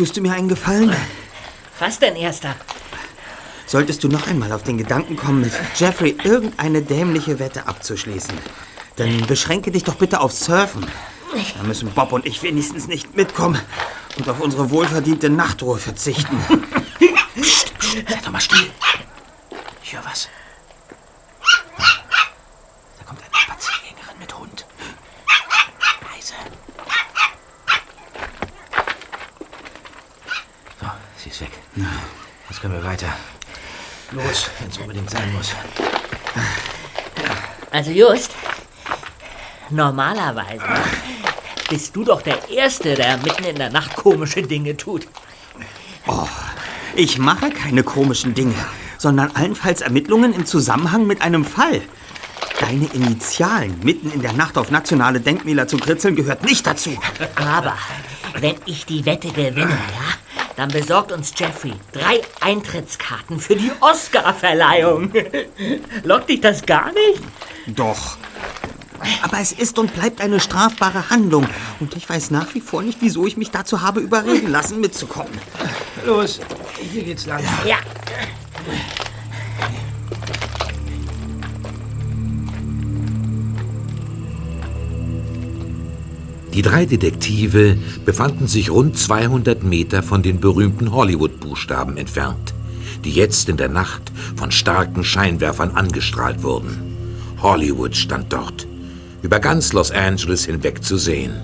Tust du mir einen Gefallen? Was denn, Erster? Solltest du noch einmal auf den Gedanken kommen, mit Jeffrey irgendeine dämliche Wette abzuschließen, dann beschränke dich doch bitte auf Surfen. Da müssen Bob und ich wenigstens nicht mitkommen und auf unsere wohlverdiente Nachtruhe verzichten. Psst, psst, sei doch mal still. Ich höre was. Da kommt eine Spaziergängerin mit Hund. Leise. So, sie ist weg. Jetzt können wir weiter. Los, wenn es unbedingt sein muss. Also Just, normalerweise bist du doch der Erste, der mitten in der Nacht komische Dinge tut. Ich mache keine komischen Dinge, sondern allenfalls Ermittlungen im Zusammenhang mit einem Fall. Deine Initialen mitten in der Nacht auf nationale Denkmäler zu kritzeln gehört nicht dazu. Aber wenn ich die Wette gewinne, ja, dann besorgt uns Jeffrey drei Eintrittskarten für die Oscar-Verleihung. Lockt dich das gar nicht? Doch. Aber es ist und bleibt eine strafbare Handlung. Und ich weiß nach wie vor nicht, wieso ich mich dazu habe überreden lassen, mitzukommen. Los, hier geht's lang. Ja. Die drei Detektive befanden sich rund 200 Meter von den berühmten Hollywood-Buchstaben entfernt, die jetzt in der Nacht von starken Scheinwerfern angestrahlt wurden. Hollywood stand dort, über ganz Los Angeles hinweg zu sehen.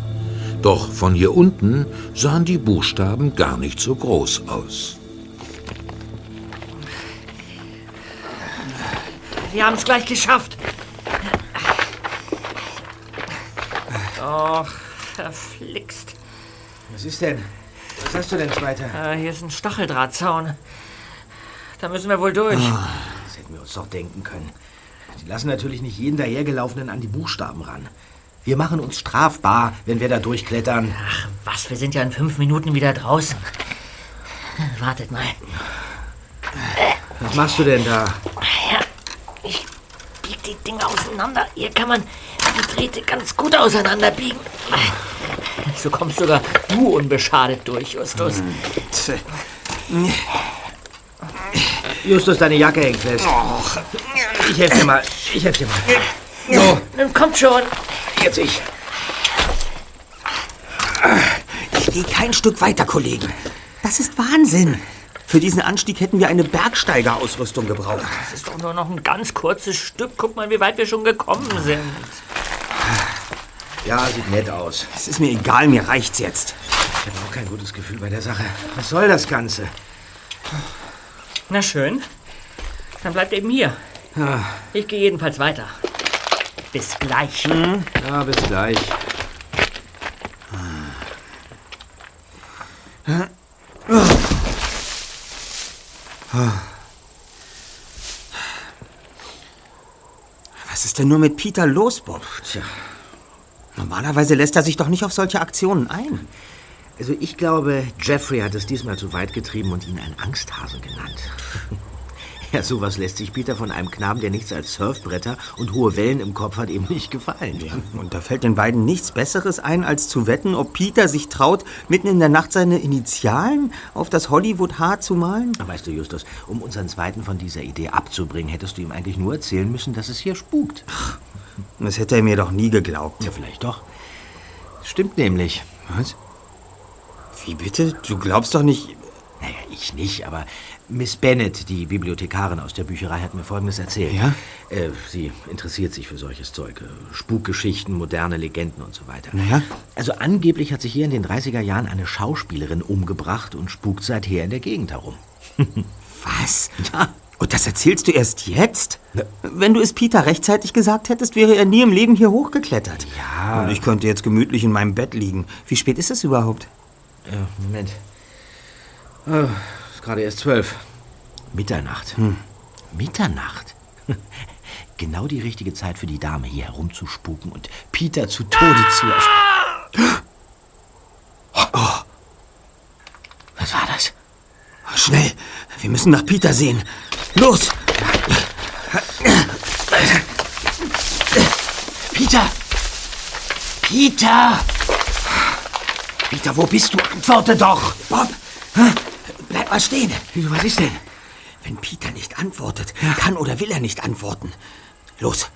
Doch von hier unten sahen die Buchstaben gar nicht so groß aus. Wir haben es gleich geschafft. Och, verflixt. Was ist denn? Was hast du denn, Zweiter? Äh, hier ist ein Stacheldrahtzaun. Da müssen wir wohl durch. Das hätten wir uns doch denken können. Die lassen natürlich nicht jeden dahergelaufenen an die Buchstaben ran. Wir machen uns strafbar, wenn wir da durchklettern. Ach, was, wir sind ja in fünf Minuten wieder draußen. Wartet mal. Was machst du denn da? Ja, ich bieg die Dinge auseinander. Hier kann man die Drähte ganz gut auseinanderbiegen. So kommst sogar du unbeschadet durch, Justus. Justus, deine Jacke hängt fest. Ich helfe dir mal. Ich helfe dir mal. So, Nun kommt schon. jetzt ich. Ich gehe kein Stück weiter, Kollegen. Das ist Wahnsinn. Für diesen Anstieg hätten wir eine Bergsteigerausrüstung gebraucht. Das ist doch nur noch ein ganz kurzes Stück. Guck mal, wie weit wir schon gekommen sind. Ja, sieht nett aus. Es ist mir egal, mir reicht's jetzt. Ich habe auch kein gutes Gefühl bei der Sache. Was soll das Ganze? Na schön. Dann bleibt eben hier. Ich gehe jedenfalls weiter. Bis gleich. Ja, bis gleich. Was ist denn nur mit Peter los, Bob? Tja, Normalerweise lässt er sich doch nicht auf solche Aktionen ein. Also ich glaube, Jeffrey hat es diesmal zu weit getrieben und ihn einen Angsthasen genannt. Ja, sowas lässt sich Peter von einem Knaben, der nichts als Surfbretter und hohe Wellen im Kopf hat, eben nicht gefallen. Und da fällt den beiden nichts Besseres ein, als zu wetten, ob Peter sich traut, mitten in der Nacht seine Initialen auf das Hollywood-Haar zu malen? Weißt du, Justus, um unseren Zweiten von dieser Idee abzubringen, hättest du ihm eigentlich nur erzählen müssen, dass es hier spukt. Das hätte er mir doch nie geglaubt. Ja, vielleicht doch. Stimmt nämlich. Was? Wie bitte? Du glaubst doch nicht... Naja, ich nicht, aber Miss Bennett, die Bibliothekarin aus der Bücherei, hat mir Folgendes erzählt. Ja? Äh, sie interessiert sich für solches Zeug. äh, Spukgeschichten, moderne Legenden und so weiter. Naja? Also angeblich hat sich hier in den 30er Jahren eine Schauspielerin umgebracht und spukt seither in der Gegend herum. Was? Ja. Und das erzählst du erst jetzt? Wenn du es Peter rechtzeitig gesagt hättest, wäre er nie im Leben hier hochgeklettert. Ja. Und ich könnte jetzt gemütlich in meinem Bett liegen. Wie spät ist es überhaupt? Äh, Moment. Oh, ist gerade erst zwölf. Mitternacht. Mitternacht? Genau die richtige Zeit für die Dame, hier herumzuspuken und Peter zu Tode zu erschrecken. Oh. Was war das? Schnell, wir müssen nach Peter sehen. Los! Peter! Peter! Peter, wo bist du? Antworte doch! Bob, hä? bleib mal stehen. Wieso, was ist denn? Wenn Peter nicht antwortet, kann oder will er nicht antworten. Los,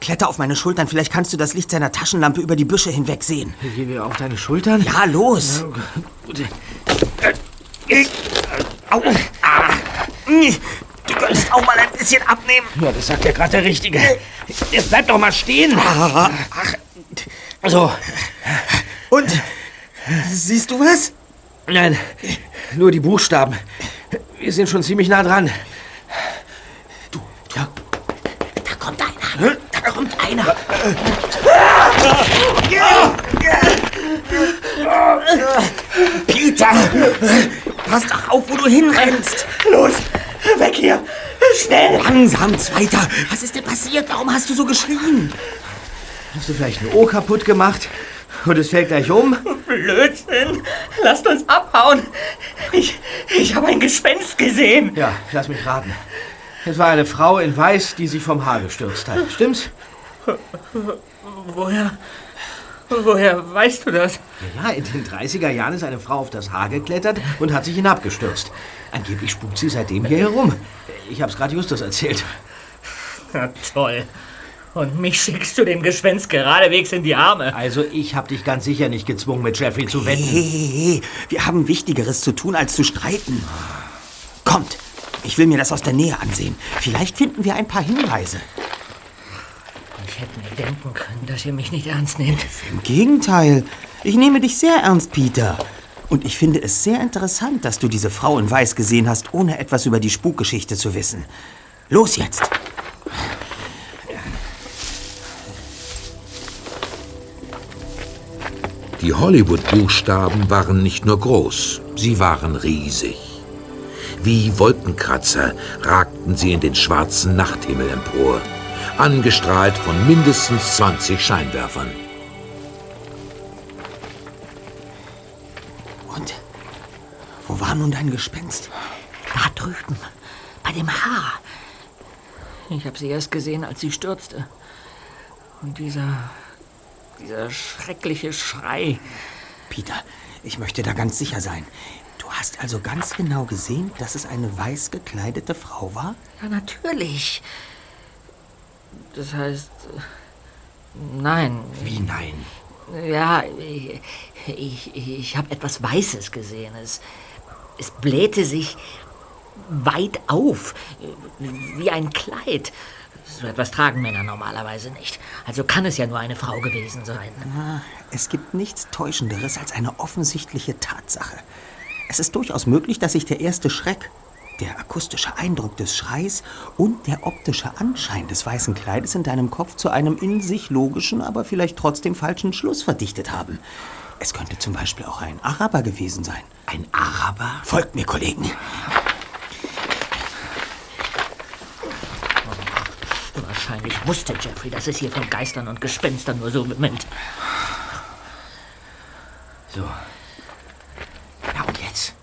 kletter auf meine Schultern, vielleicht kannst du das Licht seiner Taschenlampe über die Büsche hinweg sehen. Gehen wir auf deine Schultern? Ja, los. Au. Ah. Du könntest auch mal ein bisschen abnehmen. Ja, das sagt ja gerade der Richtige. Jetzt bleib doch mal stehen. Ach, So. und? Siehst du was? Nein, nur die Buchstaben. Wir sind schon ziemlich nah dran. Du, du. Da kommt einer. Da kommt einer. Peter, pass doch auf, wo du hinrennst. Los, weg hier. Schnell. Langsam, Zweiter. Was ist denn passiert? Warum hast du so geschrien? Hast du vielleicht ein Ohr kaputt gemacht? Und es fällt gleich um? Blödsinn. Lasst uns abhauen. Ich, ich habe ein Gespenst gesehen. Ja, lass mich raten. Es war eine Frau in Weiß, die sich vom Haar gestürzt hat. Stimmt's? Woher, woher weißt du das? Ja, in den 30er Jahren ist eine Frau auf das Haar geklettert und hat sich hinabgestürzt. Angeblich spukt sie seitdem hier herum. Ich hab's gerade Justus erzählt. Na toll. Und mich schickst du dem Gespenst geradewegs in die Arme. Also, ich hab dich ganz sicher nicht gezwungen, mit Jeffrey zu Hey, wenden. hey, hey, wir haben Wichtigeres zu tun, als zu streiten. Kommt, ich will mir das aus der Nähe ansehen. Vielleicht finden wir ein paar Hinweise. Ich hätte mir denken können, dass ihr mich nicht ernst nehmt. Im Gegenteil, ich nehme dich sehr ernst, Peter. Und ich finde es sehr interessant, dass du diese Frau in Weiß gesehen hast, ohne etwas über die Spukgeschichte zu wissen. Los jetzt! Die Hollywood-Buchstaben waren nicht nur groß, sie waren riesig. Wie Wolkenkratzer ragten sie in den schwarzen Nachthimmel empor, angestrahlt von mindestens 20 Scheinwerfern. Und wo war nun dein Gespenst? Da drüben, bei dem Haar. Ich habe sie erst gesehen, als sie stürzte. Und dieser. Dieser schreckliche Schrei. Peter, ich möchte da ganz sicher sein. Du hast also ganz genau gesehen, dass es eine weiß gekleidete Frau war? Ja, natürlich. Das heißt. äh, Nein. Wie nein? Ja, ich, ich, ich habe etwas Weißes gesehen. Es, es blähte sich weit auf, wie ein Kleid. So etwas tragen Männer normalerweise nicht. Also kann es ja nur eine Frau gewesen sein. Ah, Es gibt nichts Täuschenderes als eine offensichtliche Tatsache. Es ist durchaus möglich, dass sich der erste Schreck, der akustische Eindruck des Schreis und der optische Anschein des weißen Kleides in deinem Kopf zu einem in sich logischen, aber vielleicht trotzdem falschen Schluss verdichtet haben. Es könnte zum Beispiel auch ein Araber gewesen sein. Ein Araber? Folgt mir, Kollegen. Wahrscheinlich wusste Jeffrey, dass es hier von Geistern und Gespenstern nur so wimmelt. So. Ja, und jetzt?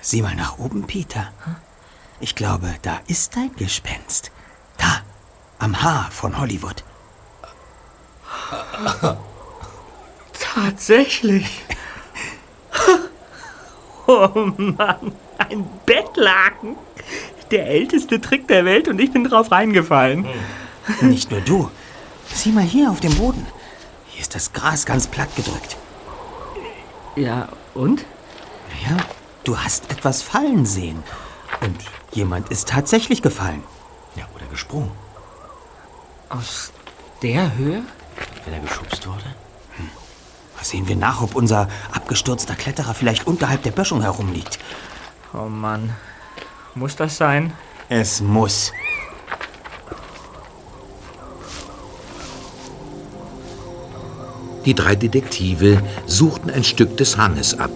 Sieh mal nach oben, Peter. Ich glaube, da ist dein Gespenst. Da, am Haar von Hollywood. Tatsächlich. Oh Mann, ein Bettlaken. Der älteste Trick der Welt und ich bin drauf reingefallen. Nicht nur du. Sieh mal hier auf dem Boden. Hier ist das Gras ganz platt gedrückt. Ja, und? Ja, du hast etwas fallen sehen. Und jemand ist tatsächlich gefallen. Ja, oder gesprungen. Aus der Höhe? Wenn er geschubst wurde? Sehen wir nach, ob unser abgestürzter Kletterer vielleicht unterhalb der Böschung herumliegt. Oh Mann. Muss das sein? Es muss. Die drei Detektive suchten ein Stück des Hanges ab,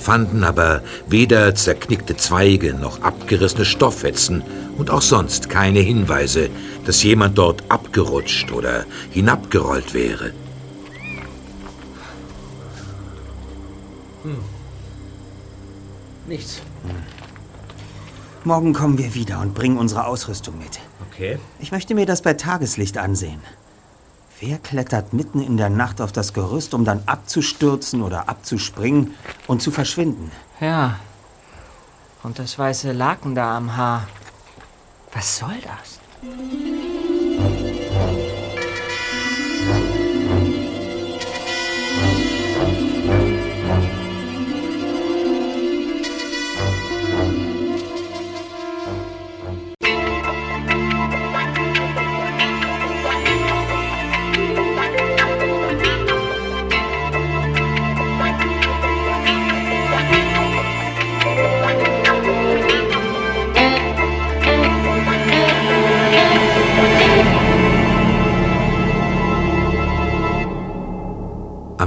fanden aber weder zerknickte Zweige noch abgerissene Stofffetzen und auch sonst keine Hinweise, dass jemand dort abgerutscht oder hinabgerollt wäre. Nichts. Morgen kommen wir wieder und bringen unsere Ausrüstung mit. Okay. Ich möchte mir das bei Tageslicht ansehen. Wer klettert mitten in der Nacht auf das Gerüst, um dann abzustürzen oder abzuspringen und zu verschwinden? Ja. Und das weiße Laken da am Haar. Was soll das?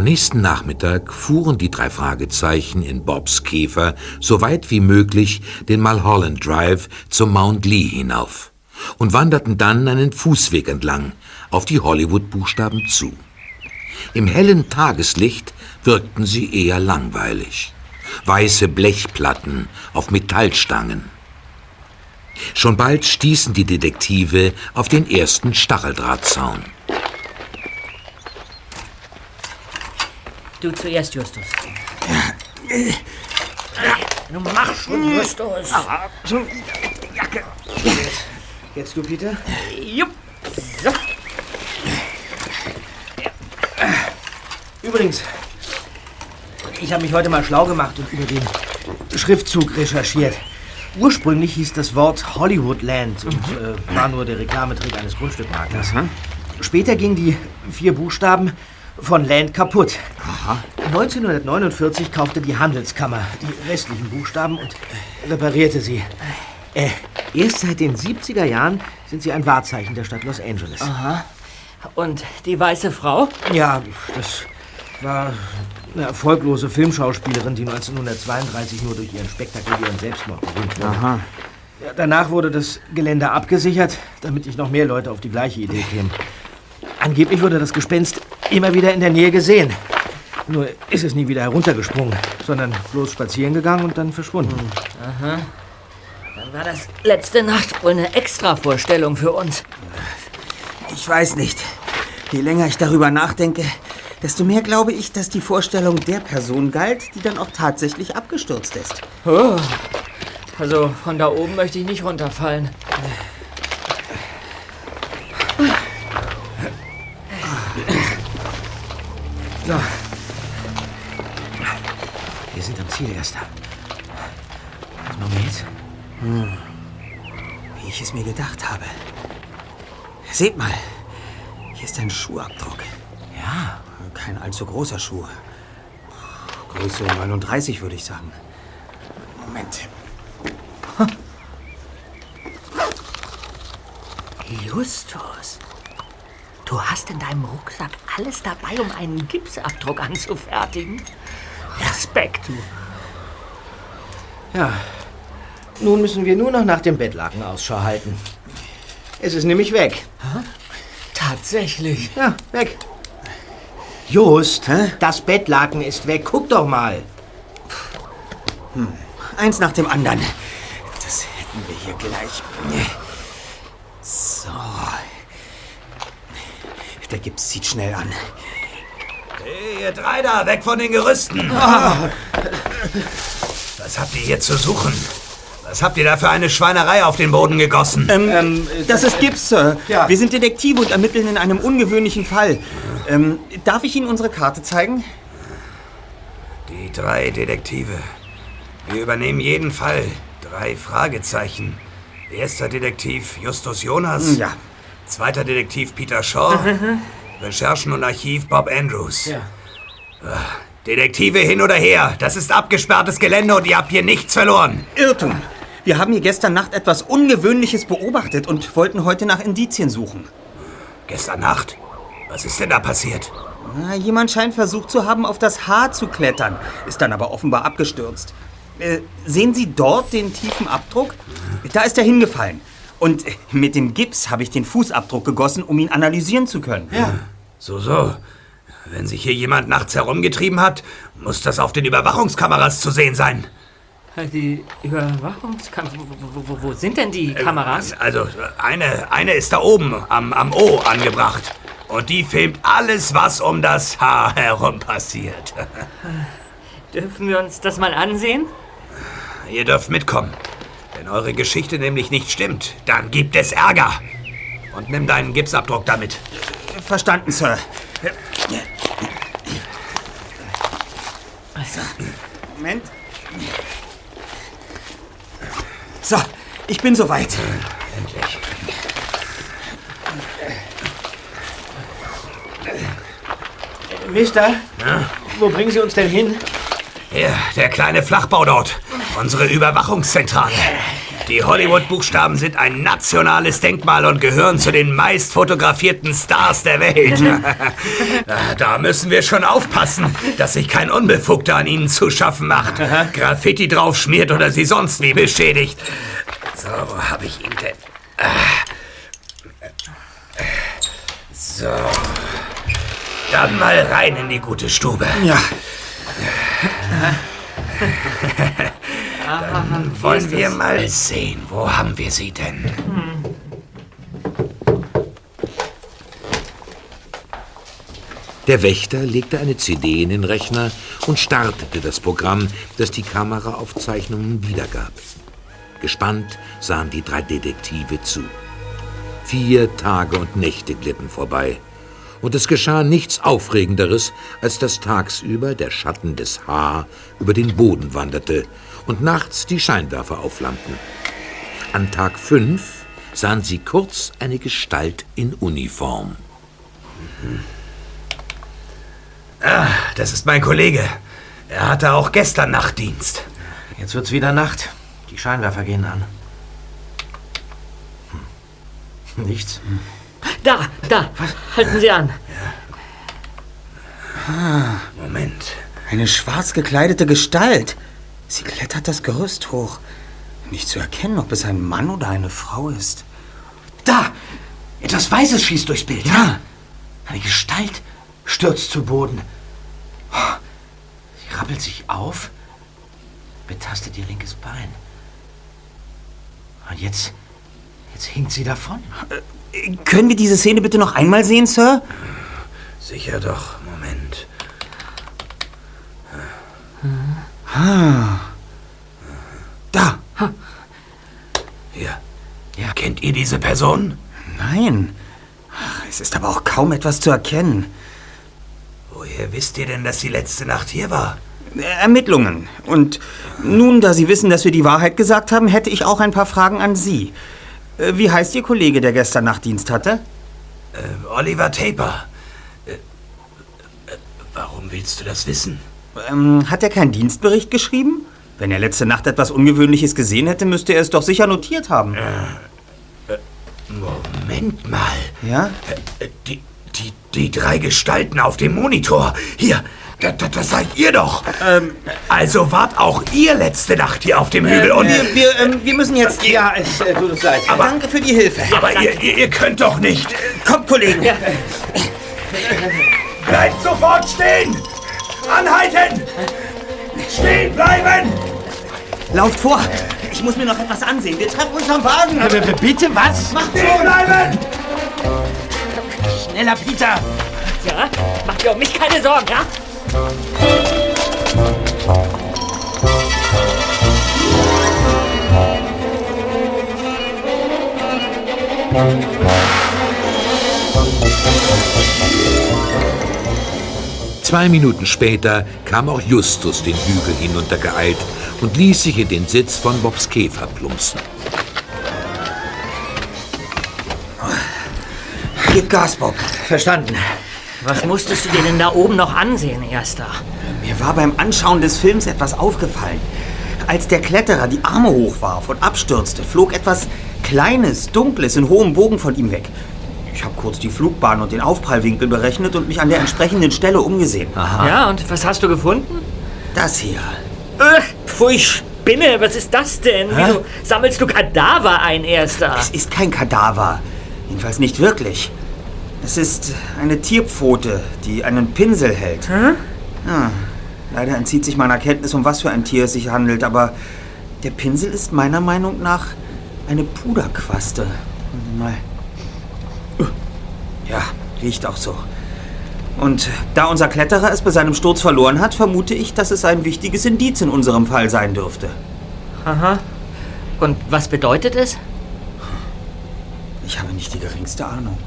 Nächsten Nachmittag fuhren die drei Fragezeichen in Bobs Käfer so weit wie möglich den Mulholland Drive zum Mount Lee hinauf und wanderten dann einen Fußweg entlang auf die Hollywood-Buchstaben zu. Im hellen Tageslicht wirkten sie eher langweilig. Weiße Blechplatten auf Metallstangen. Schon bald stießen die Detektive auf den ersten Stacheldrahtzaun. Du zuerst, Justus. Du mach schon, Justus. Jacke. Jetzt du, Peter? Jupp. So. Übrigens, ich habe mich heute mal schlau gemacht und über den Schriftzug recherchiert. Ursprünglich hieß das Wort Hollywoodland und äh, war nur der Reklametrick eines Grundstückmaklers. Später gingen die vier Buchstaben von Land kaputt. 1949 kaufte die Handelskammer die restlichen Buchstaben und reparierte sie. Äh, erst seit den 70er Jahren sind sie ein Wahrzeichen der Stadt Los Angeles. Und die weiße Frau? Ja, das war eine erfolglose Filmschauspielerin, die 1932 nur durch ihren spektakulären Selbstmord berühmt wurde. Aha. Ja, danach wurde das Gelände abgesichert, damit nicht noch mehr Leute auf die gleiche Idee kämen. Angeblich wurde das Gespenst immer wieder in der Nähe gesehen. Nur ist es nie wieder heruntergesprungen, sondern bloß spazieren gegangen und dann verschwunden. Dann war das letzte Nacht wohl eine Extra-Vorstellung für uns. Ich weiß nicht. Je länger ich darüber nachdenke, desto mehr glaube ich, dass die Vorstellung der Person galt, die dann auch tatsächlich abgestürzt ist. Also von da oben möchte ich nicht runterfallen. So. Wir sind am Ziel, Erster. Was machen wir jetzt? Wie ich es mir gedacht habe. Seht mal, hier ist ein Schuhabdruck. Ja, Kein allzu großer Schuh. Größe 39 würde ich sagen. Moment. Justus, du hast in deinem Rucksack alles dabei, um einen Gipsabdruck anzufertigen. Respekt, du. ja. Nun müssen wir nur noch nach dem Bettlaken Ausschau halten. Es ist nämlich weg. Tatsächlich. Ja, weg. Just, das Bettlaken ist weg. Guck doch mal. Eins nach dem anderen. Das hätten wir hier gleich. So. Der Gips zieht schnell an. Hey, ihr drei da, weg von den Gerüsten! Was habt ihr hier zu suchen? Was habt ihr da für eine Schweinerei auf den Boden gegossen? Ähm, das ist Gips, Sir. Ja. Wir sind Detektive und ermitteln in einem ungewöhnlichen Fall. Ähm, darf ich Ihnen unsere Karte zeigen? Die drei Detektive. Wir übernehmen jeden Fall. Drei Fragezeichen. Erster Detektiv Justus Jonas. Ja. Zweiter Detektiv Peter Shaw. Recherchen und Archiv Bob Andrews. Ja. Detektive hin oder her. Das ist abgesperrtes Gelände und ihr habt hier nichts verloren. Irrtum. Wir haben hier gestern Nacht etwas Ungewöhnliches beobachtet und wollten heute nach Indizien suchen. Gestern Nacht? Was ist denn da passiert? Na, jemand scheint versucht zu haben, auf das Haar zu klettern, ist dann aber offenbar abgestürzt. Äh, sehen Sie dort den tiefen Abdruck? Da ist er hingefallen. Und äh, mit dem Gips habe ich den Fußabdruck gegossen, um ihn analysieren zu können. Ja. So, so. Wenn sich hier jemand nachts herumgetrieben hat, muss das auf den Überwachungskameras zu sehen sein. Die Überwachungskameras. Wo, wo, wo sind denn die Kameras? Also, eine, eine ist da oben am, am O angebracht. Und die filmt alles, was um das Haar herum passiert. Dürfen wir uns das mal ansehen? Ihr dürft mitkommen. Wenn eure Geschichte nämlich nicht stimmt, dann gibt es Ärger. Und nimm deinen Gipsabdruck damit. Verstanden, Sir. Moment. So, ich bin soweit. Endlich. Mister, wo bringen Sie uns denn hin? Hier, der kleine Flachbau dort. Unsere Überwachungszentrale. Die Hollywood-Buchstaben sind ein nationales Denkmal und gehören zu den meist fotografierten Stars der Welt. da müssen wir schon aufpassen, dass sich kein Unbefugter an ihnen zu schaffen macht, Graffiti drauf schmiert oder sie sonst wie beschädigt. So, wo habe ich ihn denn? So. Dann mal rein in die gute Stube. Ja. Dann wollen wir mal sehen, wo haben wir sie denn? Der Wächter legte eine CD in den Rechner und startete das Programm, das die Kameraaufzeichnungen wiedergab. Gespannt sahen die drei Detektive zu. Vier Tage und Nächte glitten vorbei. Und es geschah nichts Aufregenderes, als dass tagsüber der Schatten des Haar über den Boden wanderte und nachts die Scheinwerfer aufflammten. An Tag fünf sahen sie kurz eine Gestalt in Uniform. Ah, das ist mein Kollege. Er hatte auch gestern Nachtdienst. Jetzt wird's wieder Nacht. Die Scheinwerfer gehen an. Hm. Nichts. Da, da. Halten Sie an. Moment. Eine schwarz gekleidete Gestalt. Sie klettert das Gerüst hoch. Nicht zu erkennen, ob es ein Mann oder eine Frau ist. Da! Etwas Weißes schießt durchs Bild. Ja. Eine Gestalt stürzt zu Boden. Sie rappelt sich auf, betastet ihr linkes Bein. Und jetzt, jetzt hinkt sie davon. Können wir diese Szene bitte noch einmal sehen, Sir? Sicher doch. Moment. Da. Hier. Ja. Kennt ihr diese Person? Nein. Ach, es ist aber auch kaum etwas zu erkennen. Woher wisst ihr denn, dass sie letzte Nacht hier war? Ermittlungen. Und nun, da Sie wissen, dass wir die Wahrheit gesagt haben, hätte ich auch ein paar Fragen an Sie. Äh, Wie heißt Ihr Kollege, der gestern Nachtdienst hatte? Äh, Oliver Taper. Äh, äh, warum willst du das wissen? Ähm, hat er keinen Dienstbericht geschrieben? Wenn er letzte Nacht etwas Ungewöhnliches gesehen hätte, müsste er es doch sicher notiert haben. Moment mal. Ja? Äh, Die, die, die drei Gestalten auf dem Monitor. Hier, da, da, das seid ihr doch. also wart auch ihr letzte Nacht hier auf dem Hügel und... Wir, wir, ähm, wir müssen jetzt... Ja, es äh, tut uns leid. Aber- Danke für die Hilfe. aber ihr, ihr, ihr könnt doch nicht. Kommt, Kollegen. Bleibt sofort stehen! Anhalten! Stehen bleiben! Lauft vor. Ich muss mir noch etwas ansehen. Wir treffen uns am Wagen. Äh, b- bitte was? Stehen bleiben! Schneller, Peter! Ja? Macht ihr um mich keine Sorgen, ja? Zwei Minuten später kam auch Justus den Hügel hinuntergeeilt und ließ sich in den Sitz von Bobs Käfer plumpsen. Gib Gas, Bob. Verstanden. Was musstest du dir denn da oben noch ansehen, Erster? Mir war beim Anschauen des Films etwas aufgefallen. Als der Kletterer die Arme hochwarf und abstürzte, flog etwas Kleines, Dunkles in hohem Bogen von ihm weg. Ich habe kurz die Flugbahn und den Aufprallwinkel berechnet und mich an der entsprechenden Stelle umgesehen. Ja, und was hast du gefunden? Das hier. Ugh, pfui, Spinne, was ist das denn? Wieso sammelst du Kadaver ein, Erster? Es ist kein Kadaver. Jedenfalls nicht wirklich. Es ist eine Tierpfote, die einen Pinsel hält. Ja, leider entzieht sich meiner Kenntnis, um was für ein Tier es sich handelt, aber der Pinsel ist meiner Meinung nach eine Puderquaste. Mal. Ja, Riecht auch so. Und da unser Kletterer es bei seinem Sturz verloren hat, vermute ich, dass es ein wichtiges Indiz in unserem Fall sein dürfte. Aha. Und was bedeutet es? Ich habe nicht die geringste Ahnung.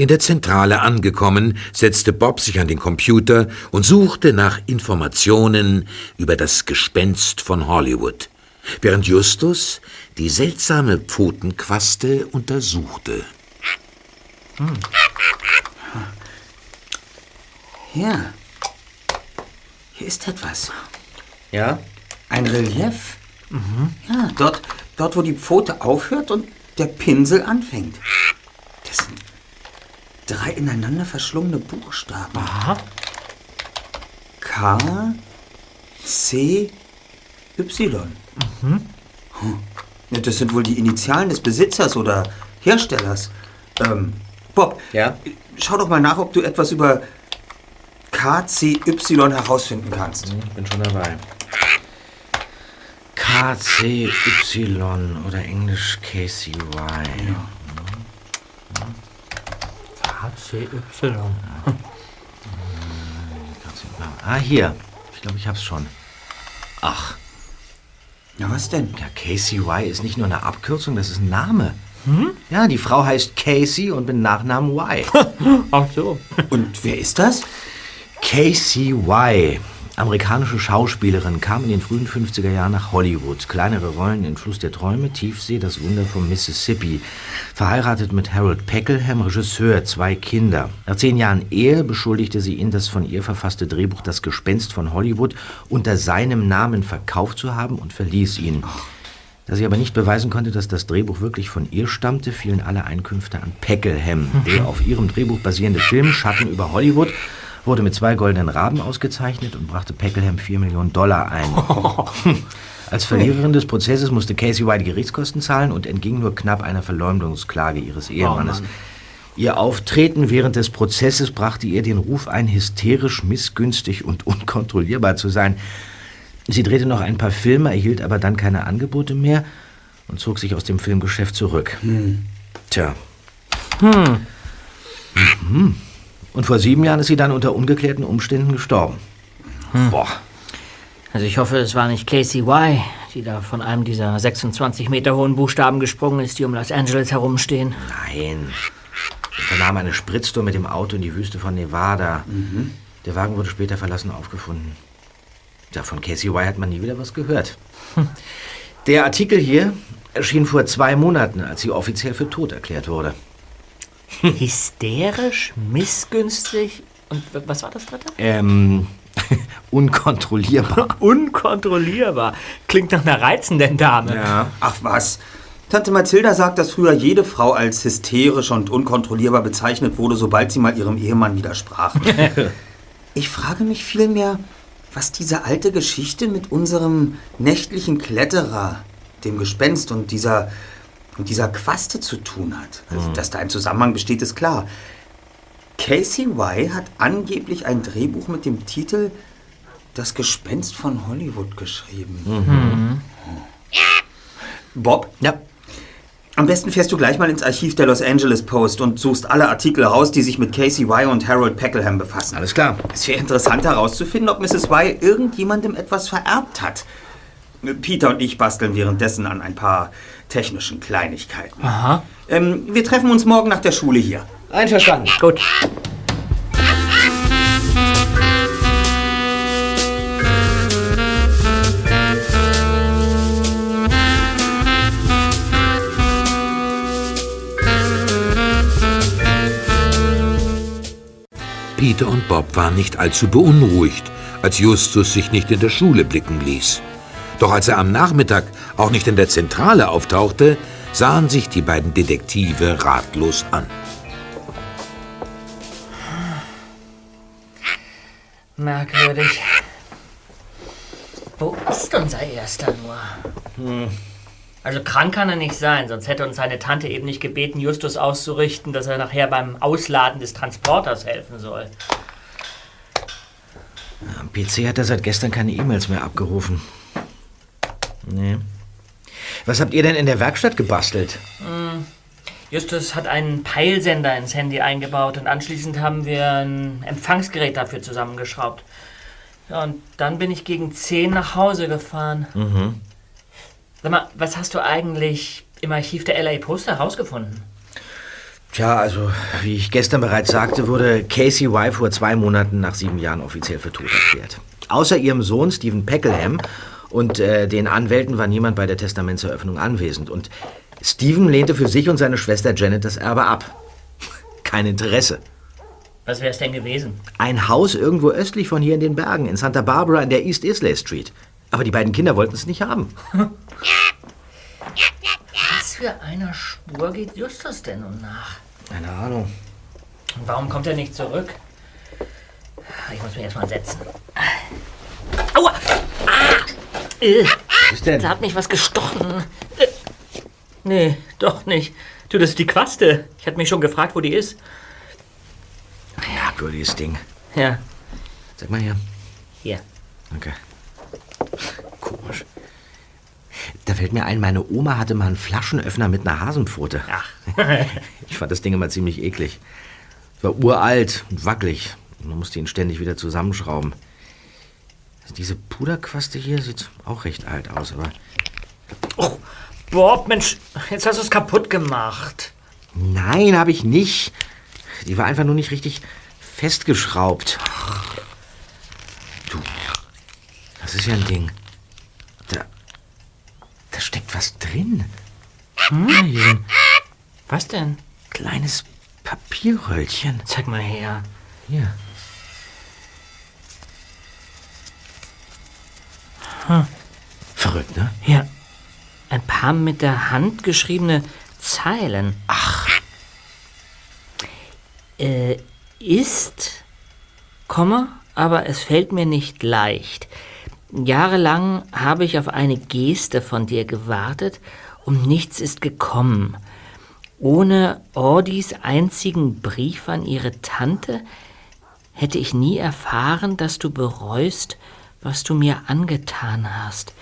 In der Zentrale angekommen, setzte Bob sich an den Computer und suchte nach Informationen über das Gespenst von Hollywood, während Justus die seltsame Pfotenquaste untersuchte. Hier. Hier ist etwas. Ja? Ein Relief. Ja, dort, dort, wo die Pfote aufhört und der Pinsel anfängt. Das sind drei ineinander verschlungene Buchstaben. Aha. K, C, Y. Hm. Ja, das sind wohl die Initialen des Besitzers oder Herstellers. Ähm, Bob, Ja? schau doch mal nach, ob du etwas über KCY herausfinden kannst. Ich bin schon dabei. KCY oder Englisch KCY. HCY. Ah, hier. Ich glaube, ich hab's schon. Ach, Ja, was denn? ja, KCY ist nicht nur eine Abkürzung, das ist ein Name. Ja, die Frau heißt Casey und mit Nachnamen Y. Ach so. Und wer ist das? KCY, amerikanische Schauspielerin, kam in den frühen 50er Jahren nach Hollywood. Kleinere Rollen in Fluss der Träume, Tiefsee, das Wunder vom Mississippi. Verheiratet mit Harold Peckelham, Regisseur, zwei Kinder. Nach zehn Jahren Ehe beschuldigte sie ihn, das von ihr verfasste Drehbuch Das Gespenst von Hollywood unter seinem Namen verkauft zu haben und verließ ihn. Da sie aber nicht beweisen konnte, dass das Drehbuch wirklich von ihr stammte, fielen alle Einkünfte an Peckelham. Der auf ihrem Drehbuch basierende Film Schatten über Hollywood wurde mit zwei goldenen Raben ausgezeichnet und brachte Peckelham 4 Millionen Dollar ein. Als Verliererin des Prozesses musste Casey White die Gerichtskosten zahlen und entging nur knapp einer Verleumdungsklage ihres Ehemannes. Ihr Auftreten während des Prozesses brachte ihr den Ruf ein, hysterisch, missgünstig und unkontrollierbar zu sein. Sie drehte noch ein paar Filme, erhielt aber dann keine Angebote mehr und zog sich aus dem Filmgeschäft zurück. Tja. Mhm. Und vor sieben Jahren ist sie dann unter ungeklärten Umständen gestorben. Boah. Also ich hoffe, es war nicht Casey Y, die da von einem dieser 26 Meter hohen Buchstaben gesprungen ist, die um Los Angeles herumstehen. Nein. Sie unternahm eine Spritztour mit dem Auto in die Wüste von Nevada. Der Wagen wurde später verlassen aufgefunden. Ja, von Casey Y hat man nie wieder was gehört. Der Artikel hier erschien vor zwei Monaten, als sie offiziell für tot erklärt wurde. Hysterisch, missgünstig und was war das dritte? Ähm, unkontrollierbar. Unkontrollierbar. Klingt nach einer reizenden Dame. Ja. Ach was. Tante Mathilda sagt, dass früher jede Frau als hysterisch und unkontrollierbar bezeichnet wurde, sobald sie mal ihrem Ehemann widersprach. ich frage mich vielmehr, was diese alte Geschichte mit unserem nächtlichen Kletterer, dem Gespenst und dieser, und dieser Quaste zu tun hat. Also, Dass da ein Zusammenhang besteht, ist klar. Casey Y hat angeblich ein Drehbuch mit dem Titel Das Gespenst von Hollywood geschrieben. Bob? Ja. Am besten fährst du gleich mal ins Archiv der Los Angeles Post und suchst alle Artikel raus, die sich mit Casey Y und Harold Peckelham befassen. Alles klar. Es wäre interessant herauszufinden, ob Mrs. Y irgendjemandem etwas vererbt hat. Peter und ich basteln währenddessen an ein paar technischen Kleinigkeiten. Aha. Ähm, wir treffen uns morgen nach der Schule hier. Einverstanden. Gut. Peter und Bob waren nicht allzu beunruhigt, als Justus sich nicht in der Schule blicken ließ. Doch als er am Nachmittag auch nicht in der Zentrale auftauchte, sahen sich die beiden Detektive ratlos an. Merkwürdig. Wo ist unser Erster nur? Also krank kann er nicht sein, sonst hätte uns seine Tante eben nicht gebeten, Justus auszurichten, dass er nachher beim Ausladen des Transporters helfen soll. Am PC hat er seit gestern keine E-Mails mehr abgerufen. Nee. Was habt ihr denn in der Werkstatt gebastelt? Justus hat einen Peilsender ins Handy eingebaut und anschließend haben wir ein Empfangsgerät dafür zusammengeschraubt. Ja, und dann bin ich gegen 10 nach Hause gefahren. Sag mal, was hast du eigentlich im Archiv der LA Post herausgefunden? Tja, also, wie ich gestern bereits sagte, wurde Casey Y vor zwei Monaten nach sieben Jahren offiziell für tot erklärt. Außer ihrem Sohn Stephen Peckelham und äh, den Anwälten war niemand bei der Testamentseröffnung anwesend. Und Stephen lehnte für sich und seine Schwester Janet das Erbe ab. Kein Interesse. Was wäre es denn gewesen? Ein Haus irgendwo östlich von hier in den Bergen, in Santa Barbara in der East Islay Street. Aber die beiden Kinder wollten es nicht haben. Was für einer Spur geht Justus denn nun nach? Keine Ahnung. Und warum kommt er nicht zurück? Ich muss mich erstmal setzen. Aua! Ah! Äh, Was ist denn? da hat mich was gestochen. Äh, nee, doch nicht. Du, das ist die Quaste. Ich hatte mich schon gefragt, wo die ist. Merkwürdiges Ding. Ja, Sag mal hier. hier. Okay. Komisch. Da fällt mir ein, meine Oma hatte mal einen Flaschenöffner mit einer Hasenpfote. Ach. Ich fand das Ding immer ziemlich eklig. Es war uralt und wackelig. Man musste ihn ständig wieder zusammenschrauben. Diese Puderquaste hier sieht auch recht alt aus, aber. Oh, Bob, Mensch, jetzt hast du es kaputt gemacht. Nein, habe ich nicht. Die war einfach nur nicht richtig festgeschraubt. Du, das ist ja ein Ding. Da, da steckt was drin. Hm? Was denn? kleines Papierröllchen. Zeig mal her. Hier. Verrückt, ne? Hier. Ein paar mit der Hand geschriebene Zeilen. Ach, Äh, ist, Komma, aber es fällt mir nicht leicht. Jahrelang habe ich auf eine Geste von dir gewartet und nichts ist gekommen. Ohne Ordis einzigen Brief an ihre Tante hätte ich nie erfahren, dass du bereust, was du mir angetan hast.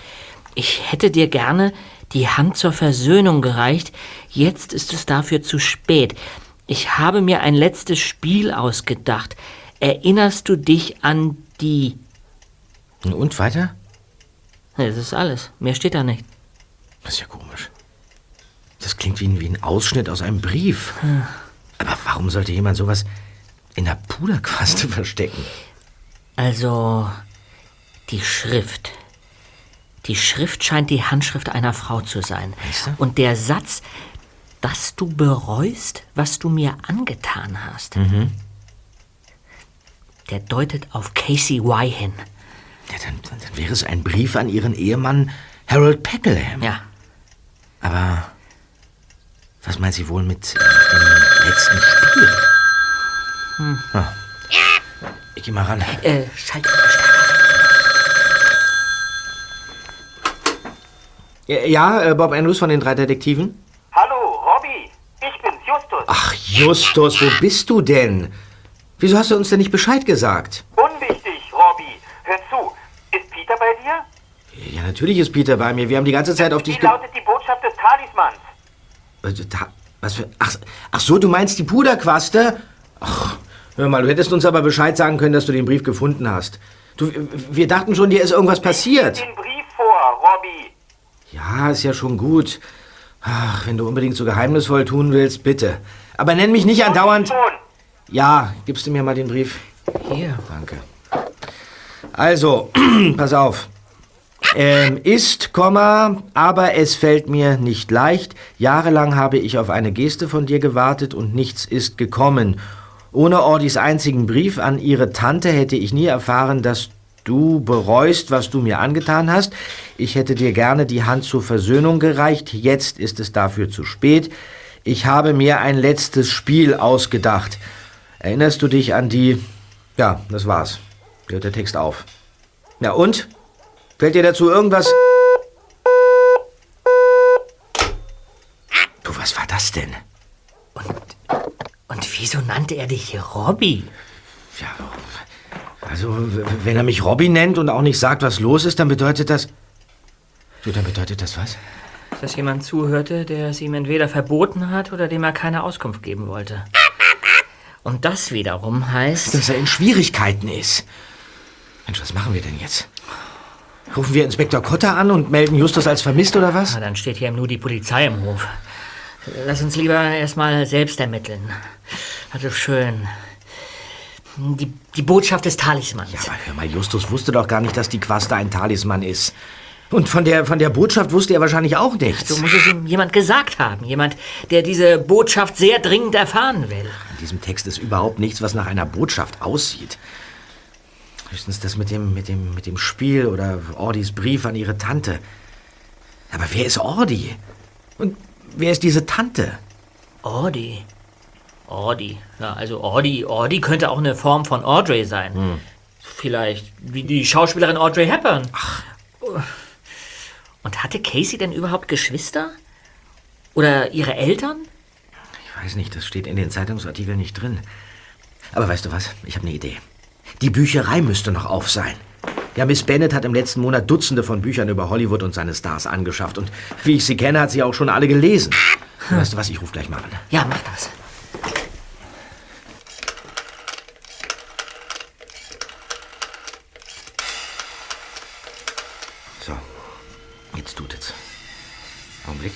Ich hätte dir gerne die Hand zur Versöhnung gereicht, jetzt ist es dafür zu spät. Ich habe mir ein letztes Spiel ausgedacht. Erinnerst du dich an die... und weiter? Das ist alles. Mehr steht da nicht. Das ist ja komisch. Das klingt wie ein, wie ein Ausschnitt aus einem Brief. Aber warum sollte jemand sowas in der Puderquaste verstecken? Also, die Schrift. Die Schrift scheint die Handschrift einer Frau zu sein. Meinst du? Und der Satz, dass du bereust, was du mir angetan hast, der deutet auf Casey Y hin. Ja, dann, dann, wäre es ein Brief an ihren Ehemann Harold Peckelham. Ja, Aber was meint sie wohl mit äh, dem letzten Spiel? Ah. Ich geh mal ran. äh, schalt mal Ja, ja äh, Bob Andrews von den drei Detektiven? Hallo, Robby. Ich bin's, Justus. Ach, Justus, wo bist du denn? Wieso hast du uns denn nicht Bescheid gesagt? Unwichtig, Robby. Hör zu. Ist Peter bei dir? Ja, natürlich ist Peter bei mir. Wir haben die ganze Zeit auf Wie dich ge... lautet die Botschaft des Talismans? Äh, Was für... Ach, ach so, du meinst die Puderquaste? Ach, hör mal, du hättest uns aber Bescheid sagen können, dass du den Brief gefunden hast. Du, wir dachten schon, dir ist irgendwas passiert. Den Brief vor, Robby. Ja, ist ja schon gut. Ach, wenn du unbedingt so geheimnisvoll tun willst, bitte. Aber nenn mich nicht andauernd... Ja, gibst du mir mal den Brief? Hier. Danke. Also, pass auf. Ähm, ist, Komma, aber es fällt mir nicht leicht. Jahrelang habe ich auf eine Geste von dir gewartet und nichts ist gekommen. Ohne Ordis einzigen Brief an ihre Tante hätte ich nie erfahren, dass du bereust, was du mir angetan hast. Ich hätte dir gerne die Hand zur Versöhnung gereicht. Jetzt ist es dafür zu spät. Ich habe mir ein letztes Spiel ausgedacht. Erinnerst du dich an die... Ja, das war's. Hört der Text auf. Na und? Fällt dir dazu irgendwas? Du, was war das denn? Und wieso nannte er dich Robby? Ja, also, wenn er mich Robby nennt und auch nicht sagt, was los ist, dann bedeutet das. Du, dann bedeutet das was? Dass jemand zuhörte, der es ihm entweder verboten hat oder dem er keine Auskunft geben wollte. Und das wiederum heißt. Dass er in Schwierigkeiten ist. Mensch, was machen wir denn jetzt? Rufen wir Inspektor Kotter an und melden Justus als vermisst oder was? Na, dann steht hier nur die Polizei im Hof. Lass uns lieber erstmal selbst ermitteln. Also schön. Die, die Botschaft des Talismans. Ja, aber hör mal, Justus wusste doch gar nicht, dass die Quaste ein Talisman ist. Und von der, von der Botschaft wusste er wahrscheinlich auch nichts. So muss es ihm jemand gesagt haben. Jemand, der diese Botschaft sehr dringend erfahren will. In diesem Text ist überhaupt nichts, was nach einer Botschaft aussieht. Höchstens das mit dem, mit dem, mit dem Spiel oder Ordis Brief an ihre Tante. Aber wer ist Ordi? Und wer ist diese Tante? Ordi. Ordi. Ja, also Ordi. Ordi könnte auch eine Form von Audrey sein. Vielleicht wie die Schauspielerin Audrey Hepburn. Ach. Und hatte Casey denn überhaupt Geschwister? Oder ihre Eltern? Ich weiß nicht, das steht in den Zeitungsartikeln nicht drin. Aber weißt du was? Ich habe eine Idee. Die Bücherei müsste noch auf sein. Ja, Miss Bennett hat im letzten Monat Dutzende von Büchern über Hollywood und seine Stars angeschafft. Und wie ich sie kenne, hat sie auch schon alle gelesen. Weißt du was? Ich rufe gleich mal an. Ja, mach das. So, jetzt tut es. Augenblick.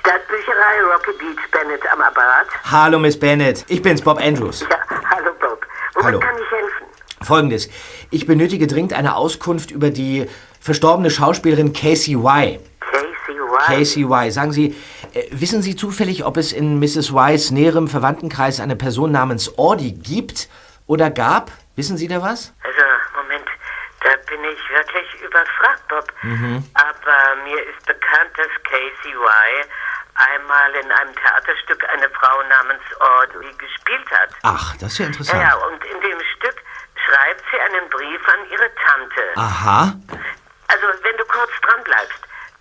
Stadtbücherei Rocky Beach Bennett am Apparat. Hallo, Miss Bennett. Ich bin's, Bob Andrews. Ja, hallo Bob. Womit Hallo. kann ich helfen? Folgendes. Ich benötige dringend eine Auskunft über die verstorbene Schauspielerin Casey Y. Casey White. Casey Y. Sagen Sie, wissen Sie zufällig, ob es in Mrs. Ys näherem Verwandtenkreis eine Person namens Ordi gibt oder gab? Wissen Sie da was? Also, Moment, da bin ich wirklich überfragt, Bob. Aber mir ist bekannt, dass Casey Y einmal in einem Theaterstück eine Frau namens Audrey gespielt hat. Ach, das ist ja Ja, interessant. ja, und in dem Stück schreibt sie einen Brief an ihre Tante. Aha. Also, wenn du kurz dran bleibst,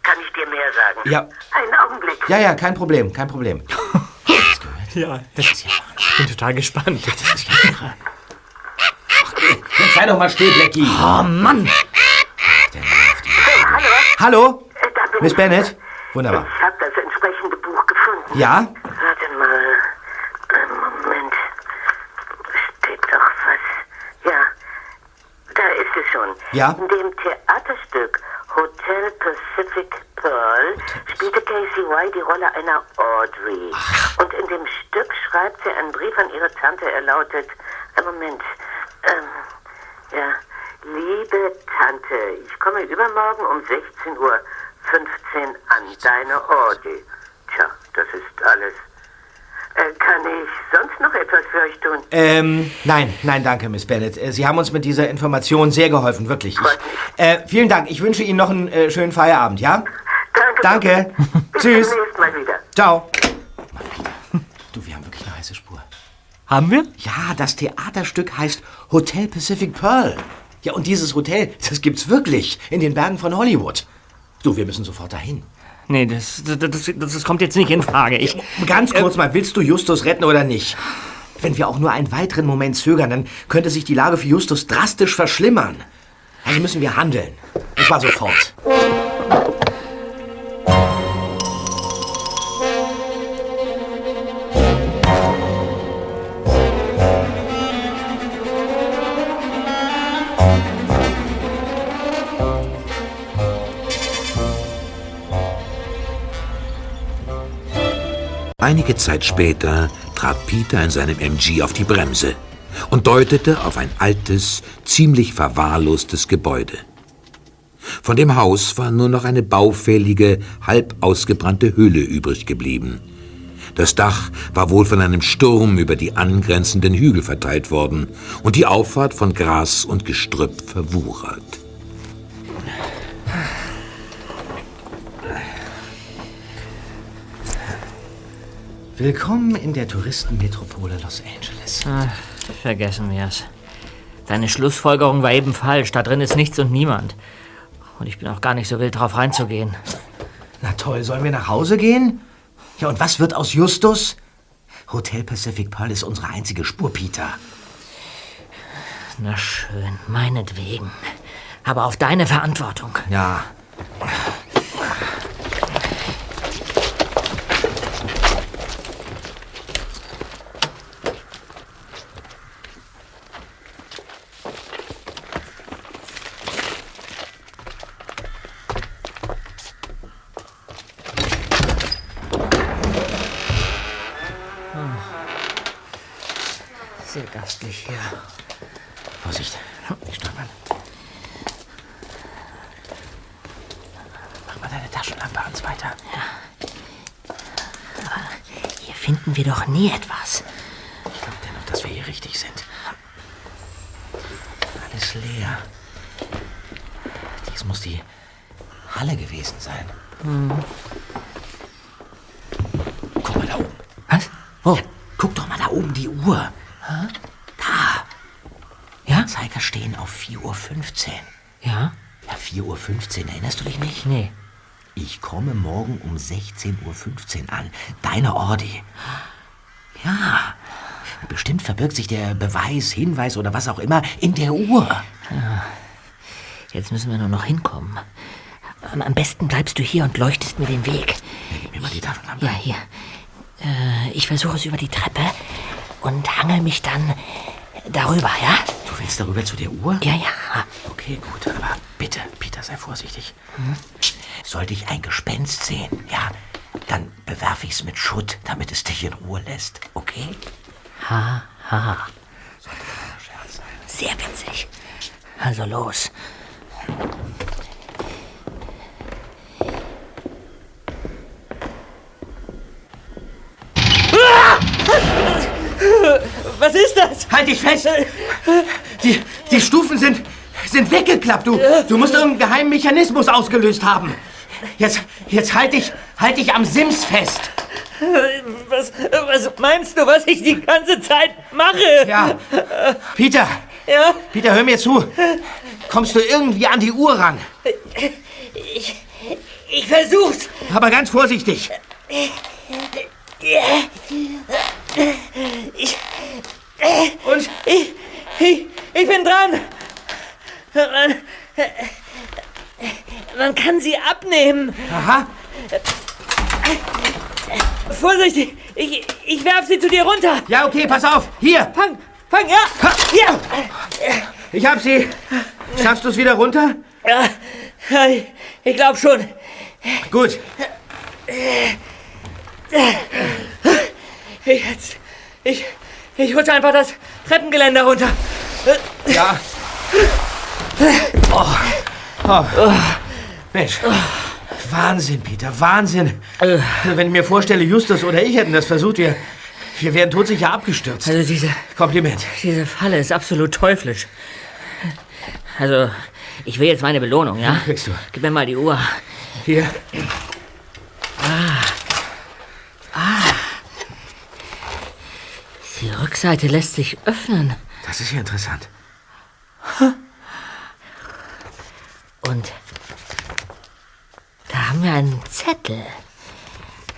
kann ich dir mehr sagen. Ja. Einen Augenblick. Ja, ja, kein Problem, kein Problem. Ja, ich bin total gespannt. Jetzt sei doch mal still, Blackie. Oh Mann! Hallo? Hallo? Äh, Da bin Miss ich. Bennett? Wunderbar. Ich habe das entsprechende Buch gefunden. Ja? Warte mal. Einen Moment. Steht doch was. Ja. Da ist es schon. Ja? In dem Theaterstück Hotel Pacific Pearl spielte Casey Y die Rolle einer Audrey. Und in dem Stück schreibt sie einen Brief an ihre Tante. Er lautet, einen Moment, ähm, ja, liebe Tante, ich komme übermorgen um 16.15 Uhr an, deine Audrey. Tja, das ist alles. Äh, kann ich sonst noch etwas für euch tun? Ähm, nein, nein, danke, Miss Bennett. Äh, Sie haben uns mit dieser Information sehr geholfen, wirklich. Ich, äh, vielen Dank. Ich wünsche Ihnen noch einen äh, schönen Feierabend, ja? Danke. Danke. Bis Tschüss. demnächst mal wieder. Ciao. Du, wir haben wirklich eine heiße Spur. Haben wir? Ja, das Theaterstück heißt Hotel Pacific Pearl. Ja, und dieses Hotel, das gibt's wirklich in den Bergen von Hollywood. Du, wir müssen sofort dahin. Nee, das, das, das, das kommt jetzt nicht in Frage. Ich, Ganz kurz mal, willst du Justus retten oder nicht? Wenn wir auch nur einen weiteren Moment zögern, dann könnte sich die Lage für Justus drastisch verschlimmern. Also müssen wir handeln. Und zwar sofort. Einige Zeit später trat Peter in seinem MG auf die Bremse und deutete auf ein altes, ziemlich verwahrlostes Gebäude. Von dem Haus war nur noch eine baufällige, halb ausgebrannte Hülle übrig geblieben. Das Dach war wohl von einem Sturm über die angrenzenden Hügel verteilt worden und die Auffahrt von Gras und Gestrüpp verwuchert. Willkommen in der Touristenmetropole Los Angeles. Ah, vergessen wir es. Deine Schlussfolgerung war eben falsch. Da drin ist nichts und niemand. Und ich bin auch gar nicht so wild drauf reinzugehen. Na toll, sollen wir nach Hause gehen? Ja, und was wird aus Justus? Hotel Pacific Pearl ist unsere einzige Spur, Peter. Na schön, meinetwegen. Aber auf deine Verantwortung. Ja. Gastlich hier. Vorsicht, nicht stolpern. Mach mal deine Taschenlampe ans weiter. Hier finden wir doch nie etwas. Ich glaube dennoch, dass wir hier richtig sind. Alles leer. Dies muss die Halle gewesen sein. Guck mal da oben. Was? Wo? Ja, guck doch mal da oben die Uhr. Da. Stehen auf 4.15 Uhr. Ja? Ja, 4.15 Uhr, erinnerst du dich nicht? Nee. Ich komme morgen um 16.15 Uhr an. Deine Ordi. Ja. Bestimmt verbirgt sich der Beweis, Hinweis oder was auch immer in der Uhr. Jetzt müssen wir nur noch hinkommen. Am, am besten bleibst du hier und leuchtest mir den Weg. Ja, gib mir mal die Taschenlampe. Ja, hier. Äh, ich versuche es über die Treppe und hangel mich dann darüber, ja? Du willst darüber zu der Uhr? Ja, ja. Okay, gut, aber bitte, Peter, sei vorsichtig. Sollte ich ein Gespenst sehen, ja, dann bewerfe ich's mit Schutt, damit es dich in Ruhe lässt, okay? Ha, ha. Sehr witzig. Also los. Was ist das? Halt dich fest! Die, die Stufen sind, sind weggeklappt. Du, du musst irgendeinen geheimen Mechanismus ausgelöst haben. Jetzt, jetzt halt dich, halt dich am Sims fest. Was, was meinst du, was ich die ganze Zeit mache? Ja. Peter, Ja? Peter, hör mir zu. Kommst du irgendwie an die Uhr ran? Ich, ich versuch's. Aber ganz vorsichtig. Und? Ich, ich, ich bin dran. Man, kann sie abnehmen. Aha. Vorsichtig, ich, ich werf sie zu dir runter. Ja, okay, pass auf. Hier, Fang, fang, ja. Hier. ich hab sie. Schaffst du es wieder runter? Ja, ich, ich glaube schon. Gut. Jetzt, ich, ich rutsche einfach das Treppengeländer runter. Ja. Oh. Oh. Mensch. Wahnsinn, Peter, Wahnsinn. Also, wenn ich mir vorstelle, Justus oder ich hätten das versucht, wir, wir wären todsicher abgestürzt. Also diese, Kompliment. diese Falle ist absolut teuflisch. Also, ich will jetzt meine Belohnung, ja? Kriegst du. Gib mir mal die Uhr. Hier. Rückseite lässt sich öffnen. Das ist ja interessant. Und da haben wir einen Zettel.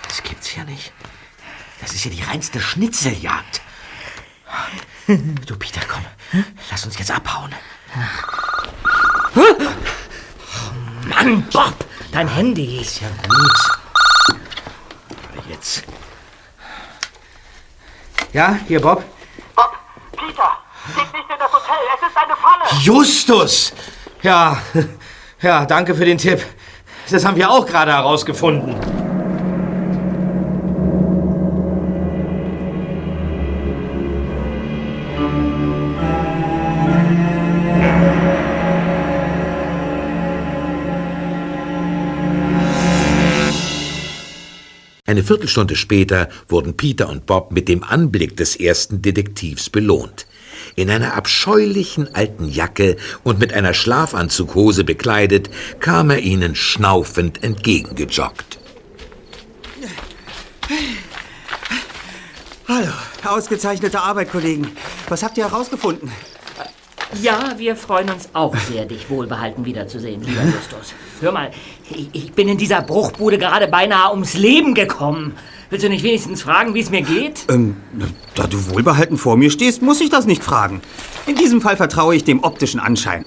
Das gibt's ja nicht. Das ist ja die reinste Schnitzeljagd. Du, Peter, komm. Lass uns jetzt abhauen. Mann, Bob, dein Handy. Ist ja gut. Aber jetzt. Ja, hier, Bob. Bob, Peter, geht nicht in das Hotel, es ist eine Falle. Justus! Ja, ja, danke für den Tipp. Das haben wir auch gerade herausgefunden. Eine Viertelstunde später wurden Peter und Bob mit dem Anblick des ersten Detektivs belohnt. In einer abscheulichen alten Jacke und mit einer Schlafanzughose bekleidet, kam er ihnen schnaufend entgegengejoggt. Hallo, ausgezeichnete Arbeit, Kollegen. Was habt ihr herausgefunden? Ja, wir freuen uns auch sehr, dich wohlbehalten wiederzusehen, lieber Justus. Hör mal, ich, ich bin in dieser Bruchbude gerade beinahe ums Leben gekommen. Willst du nicht wenigstens fragen, wie es mir geht? Ähm, da du wohlbehalten vor mir stehst, muss ich das nicht fragen. In diesem Fall vertraue ich dem optischen Anschein.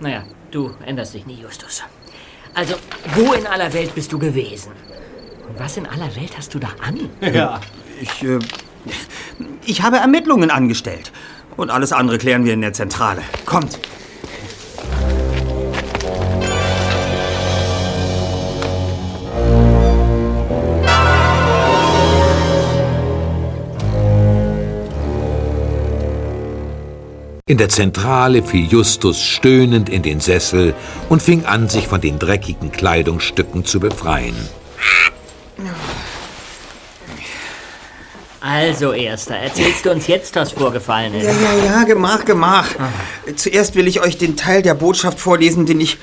Naja, du änderst dich nie, Justus. Also, wo in aller Welt bist du gewesen? Und was in aller Welt hast du da an? Ja. Ich, äh, ich habe Ermittlungen angestellt. Und alles andere klären wir in der Zentrale. Kommt. In der Zentrale fiel Justus stöhnend in den Sessel und fing an, sich von den dreckigen Kleidungsstücken zu befreien. Also, Erster, erzählst du uns jetzt, was vorgefallen ist? Ja, ja, ja, gemach, gemach. Zuerst will ich euch den Teil der Botschaft vorlesen, den ich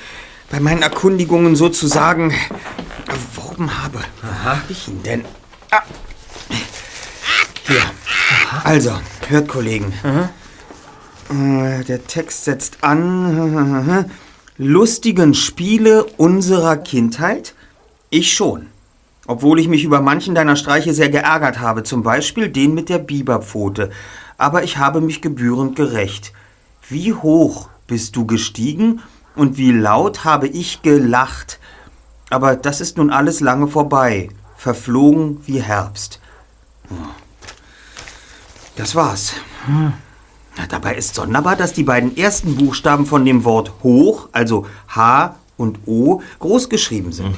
bei meinen Erkundigungen sozusagen erworben habe. Wo hab ich ihn denn? Ah. Hier. Also, hört, Kollegen. Äh, Der Text setzt an. Lustigen Spiele unserer Kindheit? Ich schon. Obwohl ich mich über manchen deiner Streiche sehr geärgert habe, zum Beispiel den mit der Biberpfote. Aber ich habe mich gebührend gerecht. Wie hoch bist du gestiegen und wie laut habe ich gelacht. Aber das ist nun alles lange vorbei, verflogen wie Herbst. Das war's. Na, dabei ist sonderbar, dass die beiden ersten Buchstaben von dem Wort hoch, also H und O, groß geschrieben sind.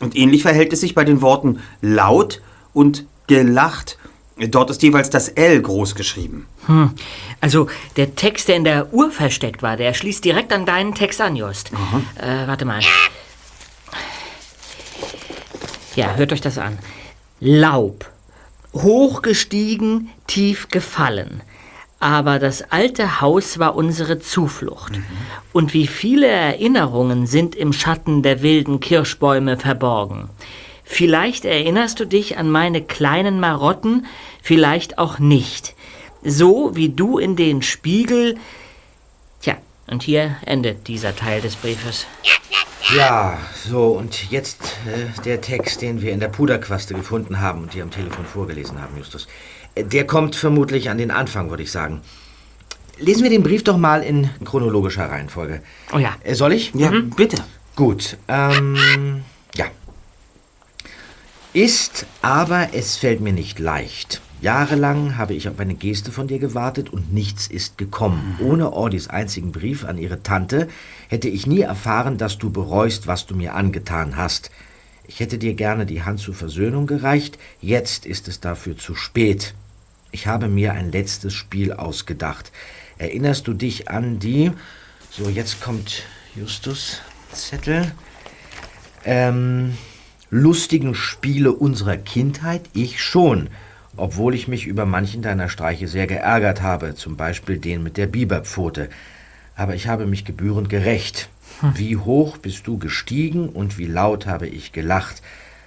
Und ähnlich verhält es sich bei den Worten laut und gelacht. Dort ist jeweils das L groß geschrieben. Hm. Also, der Text, der in der Uhr versteckt war, der schließt direkt an deinen Text an, Just. Äh, warte mal. Ja, hört euch das an. Laub. Hochgestiegen, tief gefallen. Aber das alte Haus war unsere Zuflucht. Und wie viele Erinnerungen sind im Schatten der wilden Kirschbäume verborgen. Vielleicht erinnerst du dich an meine kleinen Marotten, vielleicht auch nicht. So wie du in den Spiegel. Tja, und hier endet dieser Teil des Briefes. Ja, so, und jetzt äh, der Text, den wir in der Puderquaste gefunden haben und dir am Telefon vorgelesen haben, Justus. Der kommt vermutlich an den Anfang, würde ich sagen. Lesen wir den Brief doch mal in chronologischer Reihenfolge. Oh ja. Äh, soll ich? Ja, bitte. Gut, ähm, ja. Ist, aber es fällt mir nicht leicht. Jahrelang habe ich auf eine Geste von dir gewartet und nichts ist gekommen. Ohne Ordis einzigen Brief an ihre Tante hätte ich nie erfahren, dass du bereust, was du mir angetan hast. Ich hätte dir gerne die Hand zur Versöhnung gereicht, jetzt ist es dafür zu spät. Ich habe mir ein letztes Spiel ausgedacht. Erinnerst du dich an die... So, jetzt kommt Justus Zettel. Ähm, lustigen Spiele unserer Kindheit? Ich schon. Obwohl ich mich über manchen deiner Streiche sehr geärgert habe, zum Beispiel den mit der Biberpfote. Aber ich habe mich gebührend gerecht. Wie hoch bist du gestiegen und wie laut habe ich gelacht.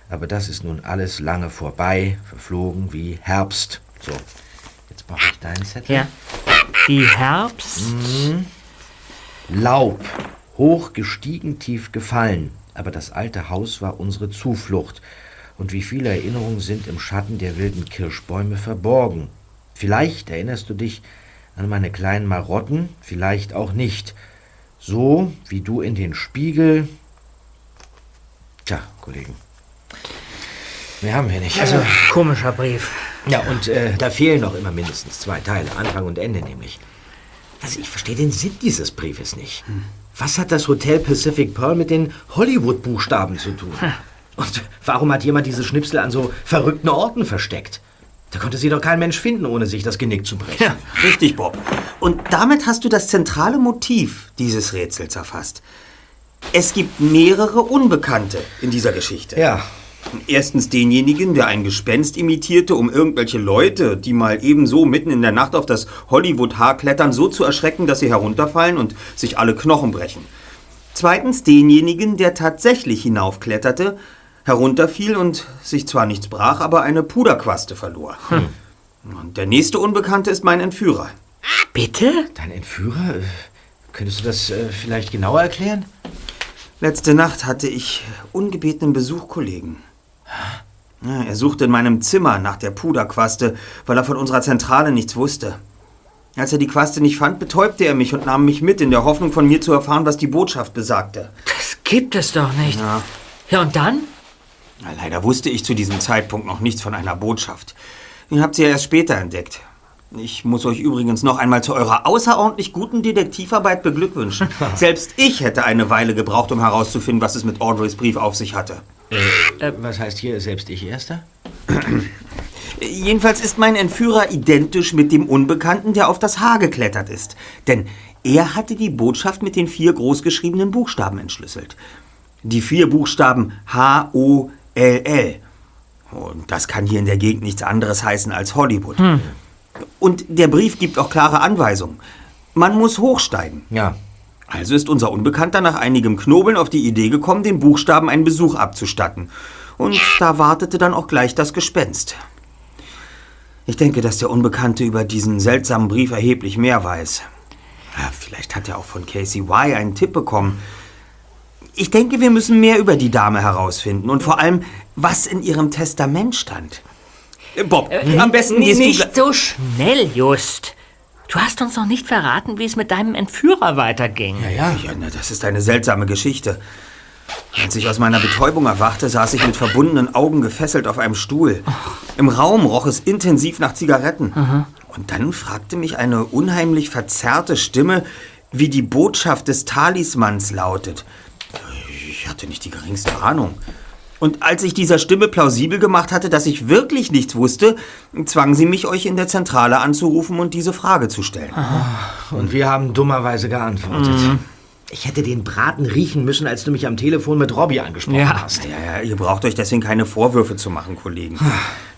Aber das ist nun alles lange vorbei, verflogen wie Herbst. So, jetzt brauche ich deinen Zettel. Ja. Wie Herbst. Laub, hoch gestiegen, tief gefallen, aber das alte Haus war unsere Zuflucht, und wie viele Erinnerungen sind im Schatten der wilden Kirschbäume verborgen. Vielleicht erinnerst du dich an meine kleinen Marotten, vielleicht auch nicht. So wie du in den Spiegel. Tja, Kollegen. Mehr haben wir nicht. Also, komischer Brief. Ja, und äh, da fehlen noch immer mindestens zwei Teile, Anfang und Ende nämlich. Also ich verstehe den Sinn dieses Briefes nicht. Was hat das Hotel Pacific Pearl mit den Hollywood-Buchstaben zu tun? Und warum hat jemand diese Schnipsel an so verrückten Orten versteckt? Da konnte sie doch kein Mensch finden, ohne sich das Genick zu brechen. Ja, richtig, Bob. Und damit hast du das zentrale Motiv dieses Rätsels erfasst. Es gibt mehrere Unbekannte in dieser Geschichte. Ja, Erstens denjenigen, der ein Gespenst imitierte, um irgendwelche Leute, die mal ebenso mitten in der Nacht auf das Hollywood-Haar klettern, so zu erschrecken, dass sie herunterfallen und sich alle Knochen brechen. Zweitens denjenigen, der tatsächlich hinaufkletterte, herunterfiel und sich zwar nichts brach, aber eine Puderquaste verlor. Und der nächste Unbekannte ist mein Entführer. Bitte? dein Entführer? Äh, Könntest du das äh, vielleicht genauer erklären? Letzte Nacht hatte ich ungebetenen Besuchkollegen. Ja, er suchte in meinem Zimmer nach der Puderquaste, weil er von unserer Zentrale nichts wusste. Als er die Quaste nicht fand, betäubte er mich und nahm mich mit, in der Hoffnung von mir zu erfahren, was die Botschaft besagte. Das gibt es doch nicht. Ja. Ja, und dann? Leider wusste ich zu diesem Zeitpunkt noch nichts von einer Botschaft. Ihr habt sie ja erst später entdeckt. Ich muss euch übrigens noch einmal zu eurer außerordentlich guten Detektivarbeit beglückwünschen. Selbst ich hätte eine Weile gebraucht, um herauszufinden, was es mit Audreys Brief auf sich hatte. Äh, was heißt hier selbst ich Erster? Jedenfalls ist mein Entführer identisch mit dem Unbekannten, der auf das Haar geklettert ist. Denn er hatte die Botschaft mit den vier großgeschriebenen Buchstaben entschlüsselt. Die vier Buchstaben H-O-L-L. Und das kann hier in der Gegend nichts anderes heißen als Hollywood. Und der Brief gibt auch klare Anweisungen. Man muss hochsteigen. Ja. Also ist unser Unbekannter nach einigem Knobeln auf die Idee gekommen, den Buchstaben einen Besuch abzustatten. Und da wartete dann auch gleich das Gespenst. Ich denke, dass der Unbekannte über diesen seltsamen Brief erheblich mehr weiß. Ja, vielleicht hat er auch von Casey Y einen Tipp bekommen. Ich denke, wir müssen mehr über die Dame herausfinden und vor allem, was in ihrem Testament stand. Äh, Bob, am besten gehst du Nicht so schnell, Just. Du hast uns noch nicht verraten, wie es mit deinem Entführer weiterging. Ja, ja, na, das ist eine seltsame Geschichte. Als ich aus meiner Betäubung erwachte, saß ich mit verbundenen Augen gefesselt auf einem Stuhl. Im Raum roch es intensiv nach Zigaretten. Und dann fragte mich eine unheimlich verzerrte Stimme, wie die Botschaft des Talismans lautet. Ich hatte nicht die geringste Ahnung. Und als ich dieser Stimme plausibel gemacht hatte, dass ich wirklich nichts wusste, zwang sie mich, euch in der Zentrale anzurufen und diese Frage zu stellen. Und wir haben dummerweise geantwortet. Ich hätte den Braten riechen müssen, als du mich am Telefon mit Robbie angesprochen Ja. hast. Ja, ja, ihr braucht euch deswegen keine Vorwürfe zu machen, Kollegen.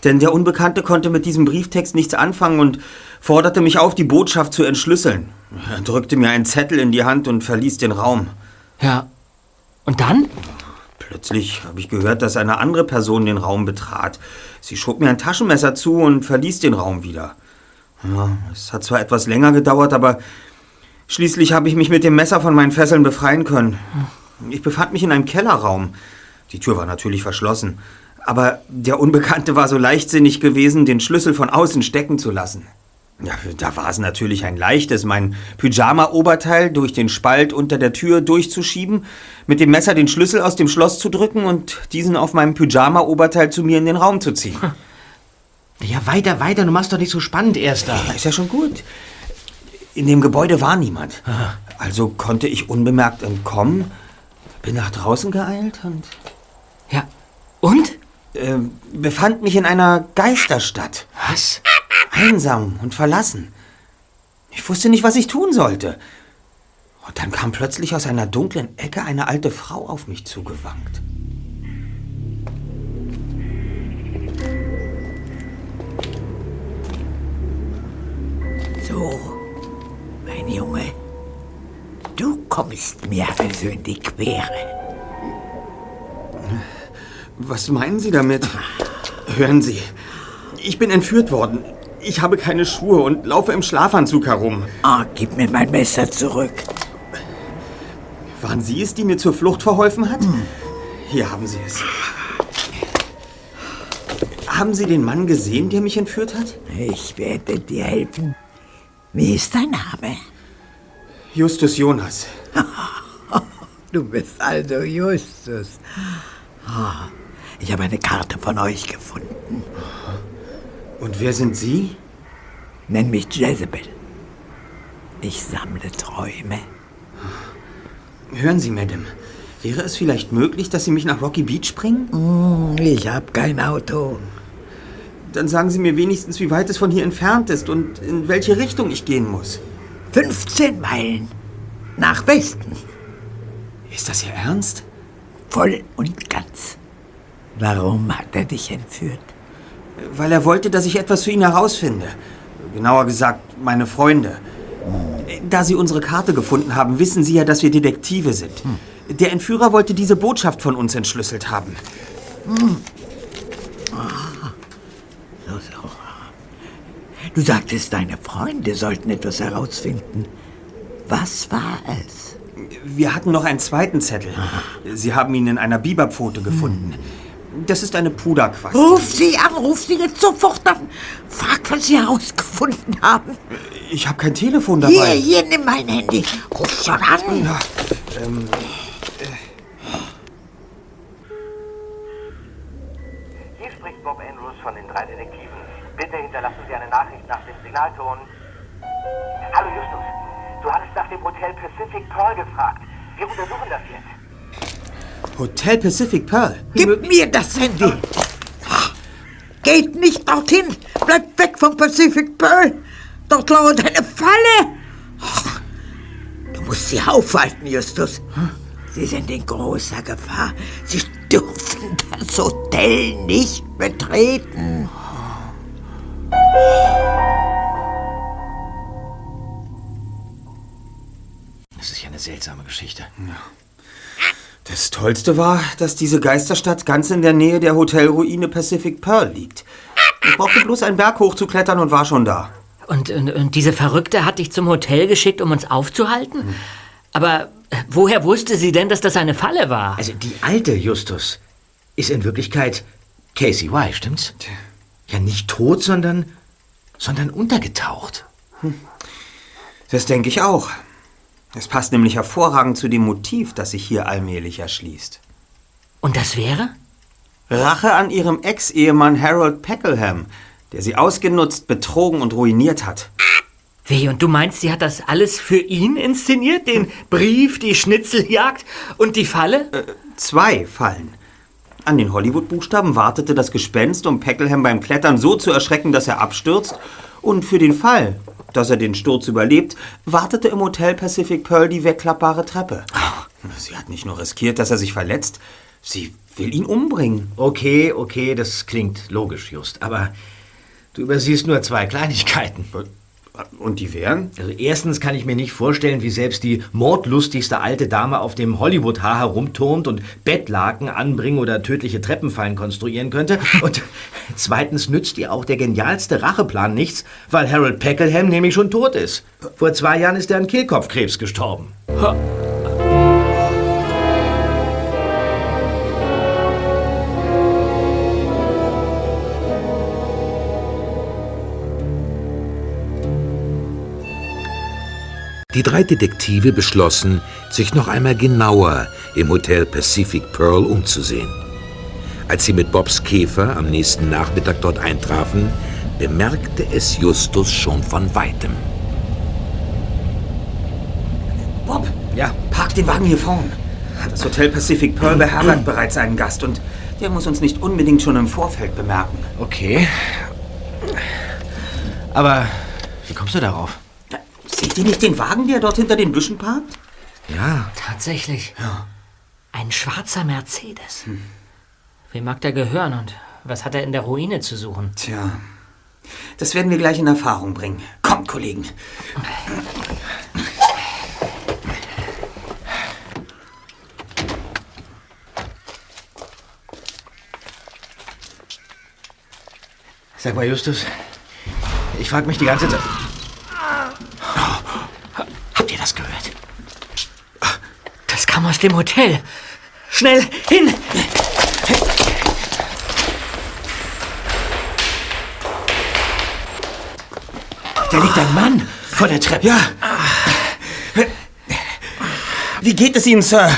Denn der Unbekannte konnte mit diesem Brieftext nichts anfangen und forderte mich auf, die Botschaft zu entschlüsseln. Er drückte mir einen Zettel in die Hand und verließ den Raum. Ja. Und dann? Plötzlich habe ich gehört, dass eine andere Person den Raum betrat. Sie schob mir ein Taschenmesser zu und verließ den Raum wieder. Ja, es hat zwar etwas länger gedauert, aber schließlich habe ich mich mit dem Messer von meinen Fesseln befreien können. Ich befand mich in einem Kellerraum. Die Tür war natürlich verschlossen. Aber der Unbekannte war so leichtsinnig gewesen, den Schlüssel von außen stecken zu lassen. Ja, da war es natürlich ein leichtes, mein Pyjama-Oberteil durch den Spalt unter der Tür durchzuschieben, mit dem Messer den Schlüssel aus dem Schloss zu drücken und diesen auf meinem Pyjama-Oberteil zu mir in den Raum zu ziehen. Ja, weiter, weiter, du machst doch nicht so spannend, Erster. Ja, ist ja schon gut. In dem Gebäude war niemand. Also konnte ich unbemerkt entkommen, bin nach draußen geeilt und Ja. Und? ähm, befand mich in einer Geisterstadt. Was? Einsam und verlassen. Ich wusste nicht, was ich tun sollte. Und dann kam plötzlich aus einer dunklen Ecke eine alte Frau auf mich zugewankt. So, mein Junge, du kommst mir also in die Quere. Was meinen Sie damit? Hören Sie, ich bin entführt worden. Ich habe keine Schuhe und laufe im Schlafanzug herum. Ah, gib mir mein Messer zurück. Waren Sie es, die mir zur Flucht verholfen hat? Hier haben Sie es. Haben Sie den Mann gesehen, der mich entführt hat? Ich werde dir helfen. Wie ist dein Name? Justus Jonas. Du bist also Justus. Ah, ich habe eine Karte von euch gefunden. Und wer sind Sie? Nenn mich Jezebel. Ich sammle Träume. Hören Sie, Madame. Wäre es vielleicht möglich, dass Sie mich nach Rocky Beach bringen? Ich habe kein Auto. Dann sagen Sie mir wenigstens, wie weit es von hier entfernt ist und in welche Richtung ich gehen muss. 15 Meilen nach Westen. Ist das Ihr Ernst? Voll und ganz. Warum hat er dich entführt? Weil er wollte, dass ich etwas für ihn herausfinde. Genauer gesagt, meine Freunde. Da Sie unsere Karte gefunden haben, wissen Sie ja, dass wir Detektive sind. Der Entführer wollte diese Botschaft von uns entschlüsselt haben. So, so. Du sagtest, deine Freunde sollten etwas herausfinden. Was war es? Wir hatten noch einen zweiten Zettel. Sie haben ihn in einer Biberpfote gefunden. Das ist eine Puderquaste. Ruf sie an, ruf sie jetzt sofort an. Frag, was sie herausgefunden haben. Ich habe kein Telefon Hier, dabei. hier, nimm mein Handy. Ruf schon an. Ja, ähm, Hier spricht Bob Andrews von den drei Detektiven. Bitte hinterlassen Sie eine Nachricht nach dem Signalton. Hallo Justus, du hattest nach dem Hotel Pacific Pearl gefragt. Wir untersuchen das jetzt. Hotel Pacific Pearl. Gib mir das Handy. Geht nicht dorthin. Bleibt weg vom Pacific Pearl. Dort lauert eine Falle. Du musst sie aufhalten, Justus. Sie sind in großer Gefahr. Sie dürfen das Hotel nicht betreten. Das ist ja eine seltsame Geschichte. Das Tollste war, dass diese Geisterstadt ganz in der Nähe der Hotelruine Pacific Pearl liegt. Ich brauchte bloß einen Berg hochzuklettern und war schon da. Und, und, und diese Verrückte hat dich zum Hotel geschickt, um uns aufzuhalten? Aber äh, woher wusste sie denn, dass das eine Falle war? Also die alte Justus ist in Wirklichkeit Casey Y, stimmt's? Ja, nicht tot, sondern, sondern untergetaucht. Das denke ich auch. Es passt nämlich hervorragend zu dem Motiv, das sich hier allmählich erschließt. Und das wäre? Rache an ihrem Ex-Ehemann Harold Peckelham, der sie ausgenutzt, betrogen und ruiniert hat. Wie, und du meinst, sie hat das alles für ihn inszeniert? Den Brief, die Schnitzeljagd und die Falle? Zwei Fallen. An den Hollywood-Buchstaben wartete das Gespenst, um Peckelham beim Klettern so zu erschrecken, dass er abstürzt. Und für den Fall, dass er den Sturz überlebt, wartete im Hotel Pacific Pearl die wegklappbare Treppe. Sie hat nicht nur riskiert, dass er sich verletzt, sie will ihn umbringen. Okay, okay, das klingt logisch, Just. Aber du übersiehst nur zwei Kleinigkeiten. Und die wären? Also erstens kann ich mir nicht vorstellen, wie selbst die mordlustigste alte Dame auf dem Hollywood-Haar herumturnt und Bettlaken anbringen oder tödliche Treppenfallen konstruieren könnte. Und zweitens nützt ihr auch der genialste Racheplan nichts, weil Harold Peckelham nämlich schon tot ist. Vor zwei Jahren ist er an Kehlkopfkrebs gestorben. Die drei Detektive beschlossen, sich noch einmal genauer im Hotel Pacific Pearl umzusehen. Als sie mit Bobs Käfer am nächsten Nachmittag dort eintrafen, bemerkte es Justus schon von weitem. Bob, Ja, park den Wagen hier vorn. Das Hotel Pacific Pearl beherbergt bereits einen Gast und der muss uns nicht unbedingt schon im Vorfeld bemerken. okay. Aber wie kommst du darauf? Seht ihr nicht den Wagen, der dort hinter den Büschen parkt? Ja, Tatsächlich. Ein schwarzer Mercedes. Wem mag der gehören und was hat er in der Ruine zu suchen? Tja, das werden wir gleich in Erfahrung bringen. Kommt, Kollegen. sag mal, Justus. Ich frage mich die ganze Zeit. Habt ihr das gehört? Das kam aus dem Hotel. Schnell hin! Da liegt ein Mann vor der Treppe. Ja. Wie geht es Ihnen, Sir?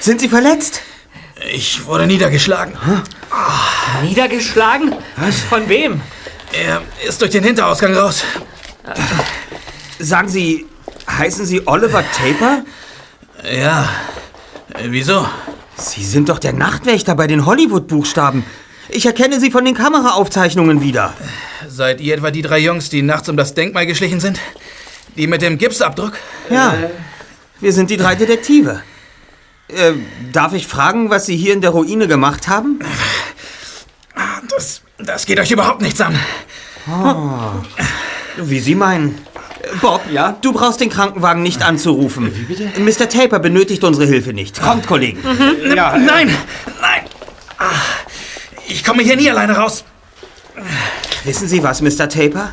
Sind Sie verletzt? Ich wurde niedergeschlagen. Niedergeschlagen? Was? Von wem? Er ist durch den Hinterausgang raus. Sagen Sie, heißen Sie Oliver Taper? Ja. Äh, Wieso? Sie sind doch der Nachtwächter bei den Hollywood-Buchstaben. Ich erkenne Sie von den Kameraaufzeichnungen wieder. Seid ihr etwa die drei Jungs, die nachts um das Denkmal geschlichen sind? Die mit dem Gipsabdruck? Ja, wir sind die drei Detektive. Äh, darf ich fragen, was Sie hier in der Ruine gemacht haben? Das, das geht euch überhaupt nichts an. Wie Sie meinen. Äh, Bob, ja? du brauchst den Krankenwagen nicht anzurufen. Wie bitte? Mr. Taper benötigt unsere Hilfe nicht. Kommt, Kollegen. Ja, nein, nein. Ah, Ich komme hier nie alleine raus. Wissen Sie was, Mr. Taper?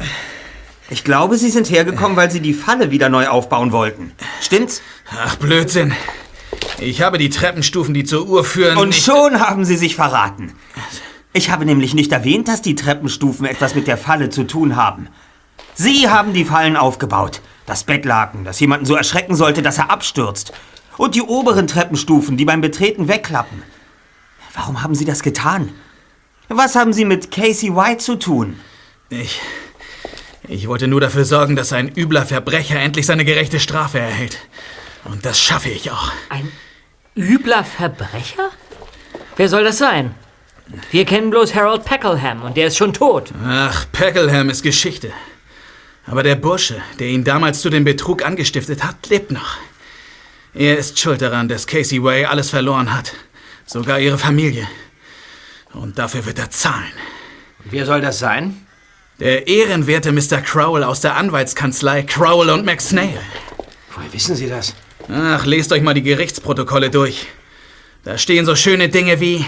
Ich glaube, Sie sind hergekommen, weil Sie die Falle wieder neu aufbauen wollten. Stimmt's? Ach, Blödsinn. Ich habe die Treppenstufen, die zur Uhr führen. Und nicht- schon haben Sie sich verraten. Ich habe nämlich nicht erwähnt, dass die Treppenstufen etwas mit der Falle zu tun haben. Sie haben die Fallen aufgebaut. Das Bettlaken, das jemanden so erschrecken sollte, dass er abstürzt. Und die oberen Treppenstufen, die beim Betreten wegklappen. Warum haben Sie das getan? Was haben Sie mit Casey White zu tun? Ich. Ich wollte nur dafür sorgen, dass ein übler Verbrecher endlich seine gerechte Strafe erhält. Und das schaffe ich auch. Ein übler Verbrecher? Wer soll das sein? Wir kennen bloß Harold Peckelham und der ist schon tot. Ach, Peckelham ist Geschichte. Aber der Bursche, der ihn damals zu dem Betrug angestiftet hat, lebt noch. Er ist schuld daran, dass Casey Way alles verloren hat. Sogar ihre Familie. Und dafür wird er zahlen. Wer soll das sein? Der ehrenwerte Mr. Crowell aus der Anwaltskanzlei Crowell und McSnail. Woher wissen Sie das? Ach, lest euch mal die Gerichtsprotokolle durch. Da stehen so schöne Dinge wie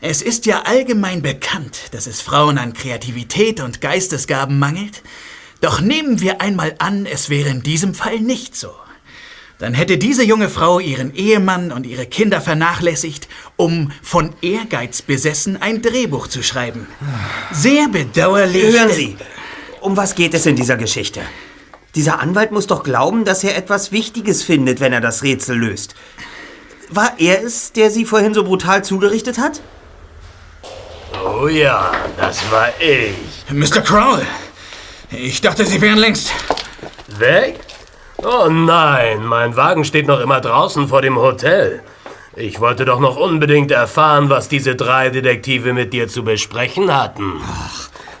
Es ist ja allgemein bekannt, dass es Frauen an Kreativität und Geistesgaben mangelt. Doch nehmen wir einmal an, es wäre in diesem Fall nicht so. Dann hätte diese junge Frau ihren Ehemann und ihre Kinder vernachlässigt, um von Ehrgeiz besessen ein Drehbuch zu schreiben. Sehr bedauerlich. Hören Sie, um was geht es in dieser Geschichte? Dieser Anwalt muss doch glauben, dass er etwas Wichtiges findet, wenn er das Rätsel löst. War er es, der Sie vorhin so brutal zugerichtet hat? Oh ja, das war ich. Mr. Crowell, ich dachte, Sie wären längst. Weg? Oh nein, mein Wagen steht noch immer draußen vor dem Hotel. Ich wollte doch noch unbedingt erfahren, was diese drei Detektive mit dir zu besprechen hatten.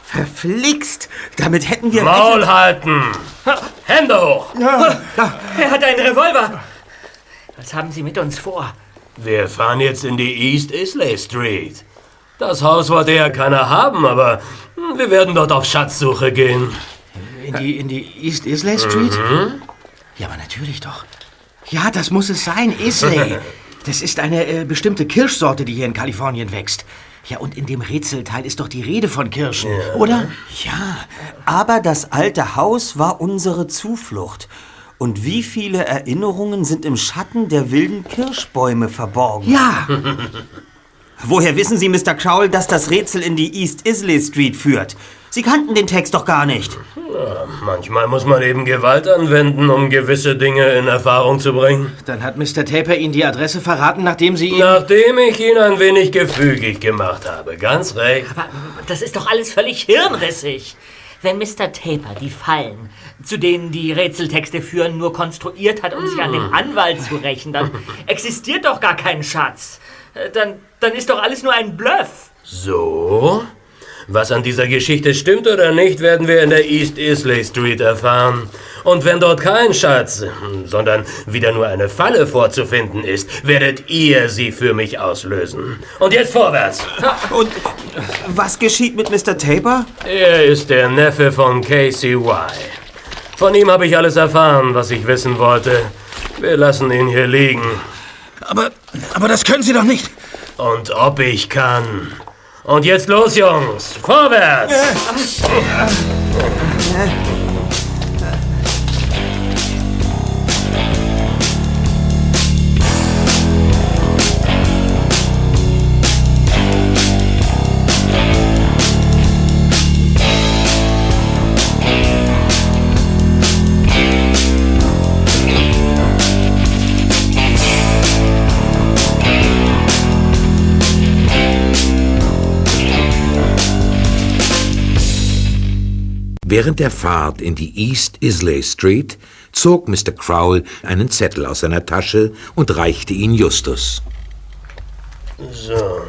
Verflixt! Damit hätten wir... Maul halten! Hände hoch! Er hat einen Revolver. Was haben Sie mit uns vor? Wir fahren jetzt in die East Islay Street. Das Haus wollte ja keiner haben, aber wir werden dort auf Schatzsuche gehen. In die, in die East Islay Street? Mhm. Ja, aber natürlich doch. Ja, das muss es sein, Islay. Das ist eine äh, bestimmte Kirschsorte, die hier in Kalifornien wächst. Ja, und in dem Rätselteil ist doch die Rede von Kirschen, oder? Ja, aber das alte Haus war unsere Zuflucht. Und wie viele Erinnerungen sind im Schatten der wilden Kirschbäume verborgen? Ja. Woher wissen Sie, Mr. Crowell, dass das Rätsel in die East Islay Street führt? Sie kannten den Text doch gar nicht. Ja, manchmal muss man eben Gewalt anwenden, um gewisse Dinge in Erfahrung zu bringen. Dann hat Mr. Taper Ihnen die Adresse verraten, nachdem Sie ihn... Nachdem ich ihn ein wenig gefügig gemacht habe. Ganz recht. Aber das ist doch alles völlig hirnrissig. Wenn Mr. Taper die Fallen, zu denen die Rätseltexte führen, nur konstruiert hat, um sich an dem Anwalt zu rächen, dann existiert doch gar kein Schatz. Dann, dann ist doch alles nur ein Bluff. So? Was an dieser Geschichte stimmt oder nicht, werden wir in der East Islay Street erfahren. Und wenn dort kein Schatz, sondern wieder nur eine Falle vorzufinden ist, werdet ihr sie für mich auslösen. Und jetzt vorwärts! Und was geschieht mit Mr. Tabor? Er ist der Neffe von Casey Y. Von ihm habe ich alles erfahren, was ich wissen wollte. Wir lassen ihn hier liegen. Aber, aber das können Sie doch nicht. Und ob ich kann. Und jetzt los, Jungs! Vorwärts! Während der Fahrt in die East Islay Street zog Mr. Crowell einen Zettel aus seiner Tasche und reichte ihn Justus. So.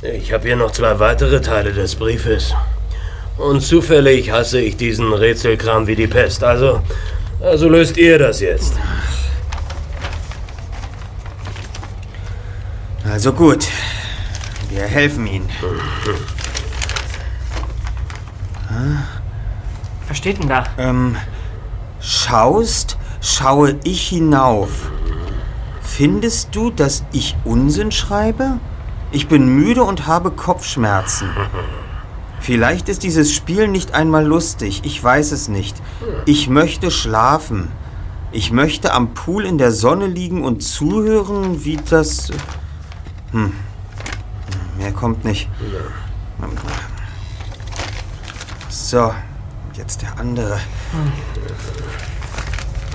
Ich habe hier noch zwei weitere Teile des Briefes. Und zufällig hasse ich diesen Rätselkram wie die Pest. Also, also löst ihr das jetzt. Also gut. Wir helfen Ihnen. Was steht denn da? Ähm, schaust, schaue ich hinauf. Findest du, dass ich Unsinn schreibe? Ich bin müde und habe Kopfschmerzen. Vielleicht ist dieses Spiel nicht einmal lustig, ich weiß es nicht. Ich möchte schlafen. Ich möchte am Pool in der Sonne liegen und zuhören, wie das... Hm. Mehr kommt nicht. So, jetzt der andere.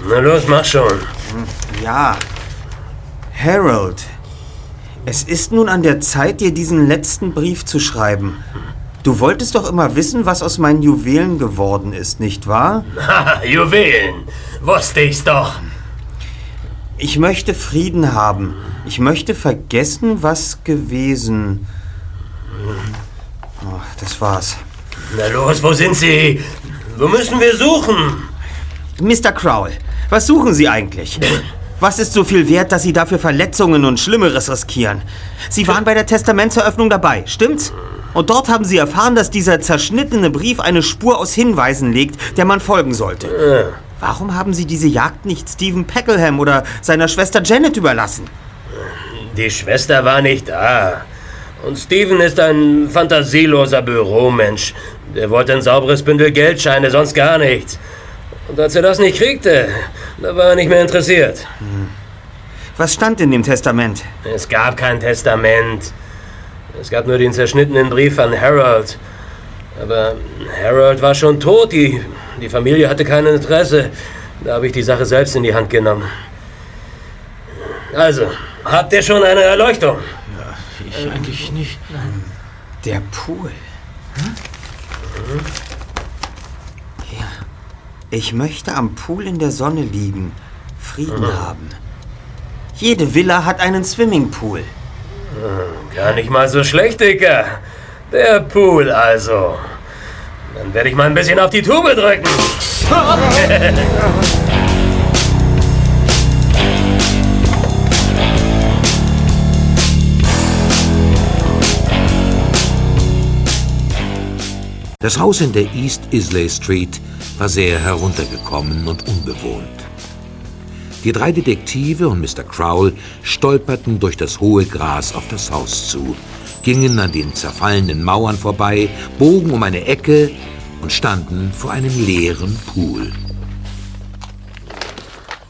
Na los, mach schon. Ja. Harold, es ist nun an der Zeit, dir diesen letzten Brief zu schreiben. Du wolltest doch immer wissen, was aus meinen Juwelen geworden ist, nicht wahr? Haha, Juwelen. Wusste ich's doch. Ich möchte Frieden haben. Ich möchte vergessen, was gewesen. Oh, das war's. Na los, wo sind Sie? Wo müssen wir suchen? Mr. Crowell, was suchen Sie eigentlich? Was ist so viel wert, dass Sie dafür Verletzungen und Schlimmeres riskieren? Sie waren bei der Testamentseröffnung dabei, stimmt's? Und dort haben Sie erfahren, dass dieser zerschnittene Brief eine Spur aus Hinweisen legt, der man folgen sollte. Warum haben Sie diese Jagd nicht Stephen Peckleham oder seiner Schwester Janet überlassen? Die Schwester war nicht da. Und Steven ist ein fantasieloser Büromensch. Der wollte ein sauberes Bündel Geldscheine, sonst gar nichts. Und als er das nicht kriegte, da war er nicht mehr interessiert. Was stand in dem Testament? Es gab kein Testament. Es gab nur den zerschnittenen Brief an Harold. Aber Harold war schon tot. Die, die Familie hatte kein Interesse. Da habe ich die Sache selbst in die Hand genommen. Also, habt ihr schon eine Erleuchtung? Ich eigentlich nicht. Der Pool. Ja. Ich möchte am Pool in der Sonne liegen, Frieden haben. Jede Villa hat einen Swimmingpool. Gar nicht mal so schlecht, Dicker. Der Pool also. Dann werde ich mal ein bisschen auf die Tube drücken. Das Haus in der East Islay Street war sehr heruntergekommen und unbewohnt. Die drei Detektive und Mr. Crowell stolperten durch das hohe Gras auf das Haus zu, gingen an den zerfallenen Mauern vorbei, bogen um eine Ecke und standen vor einem leeren Pool.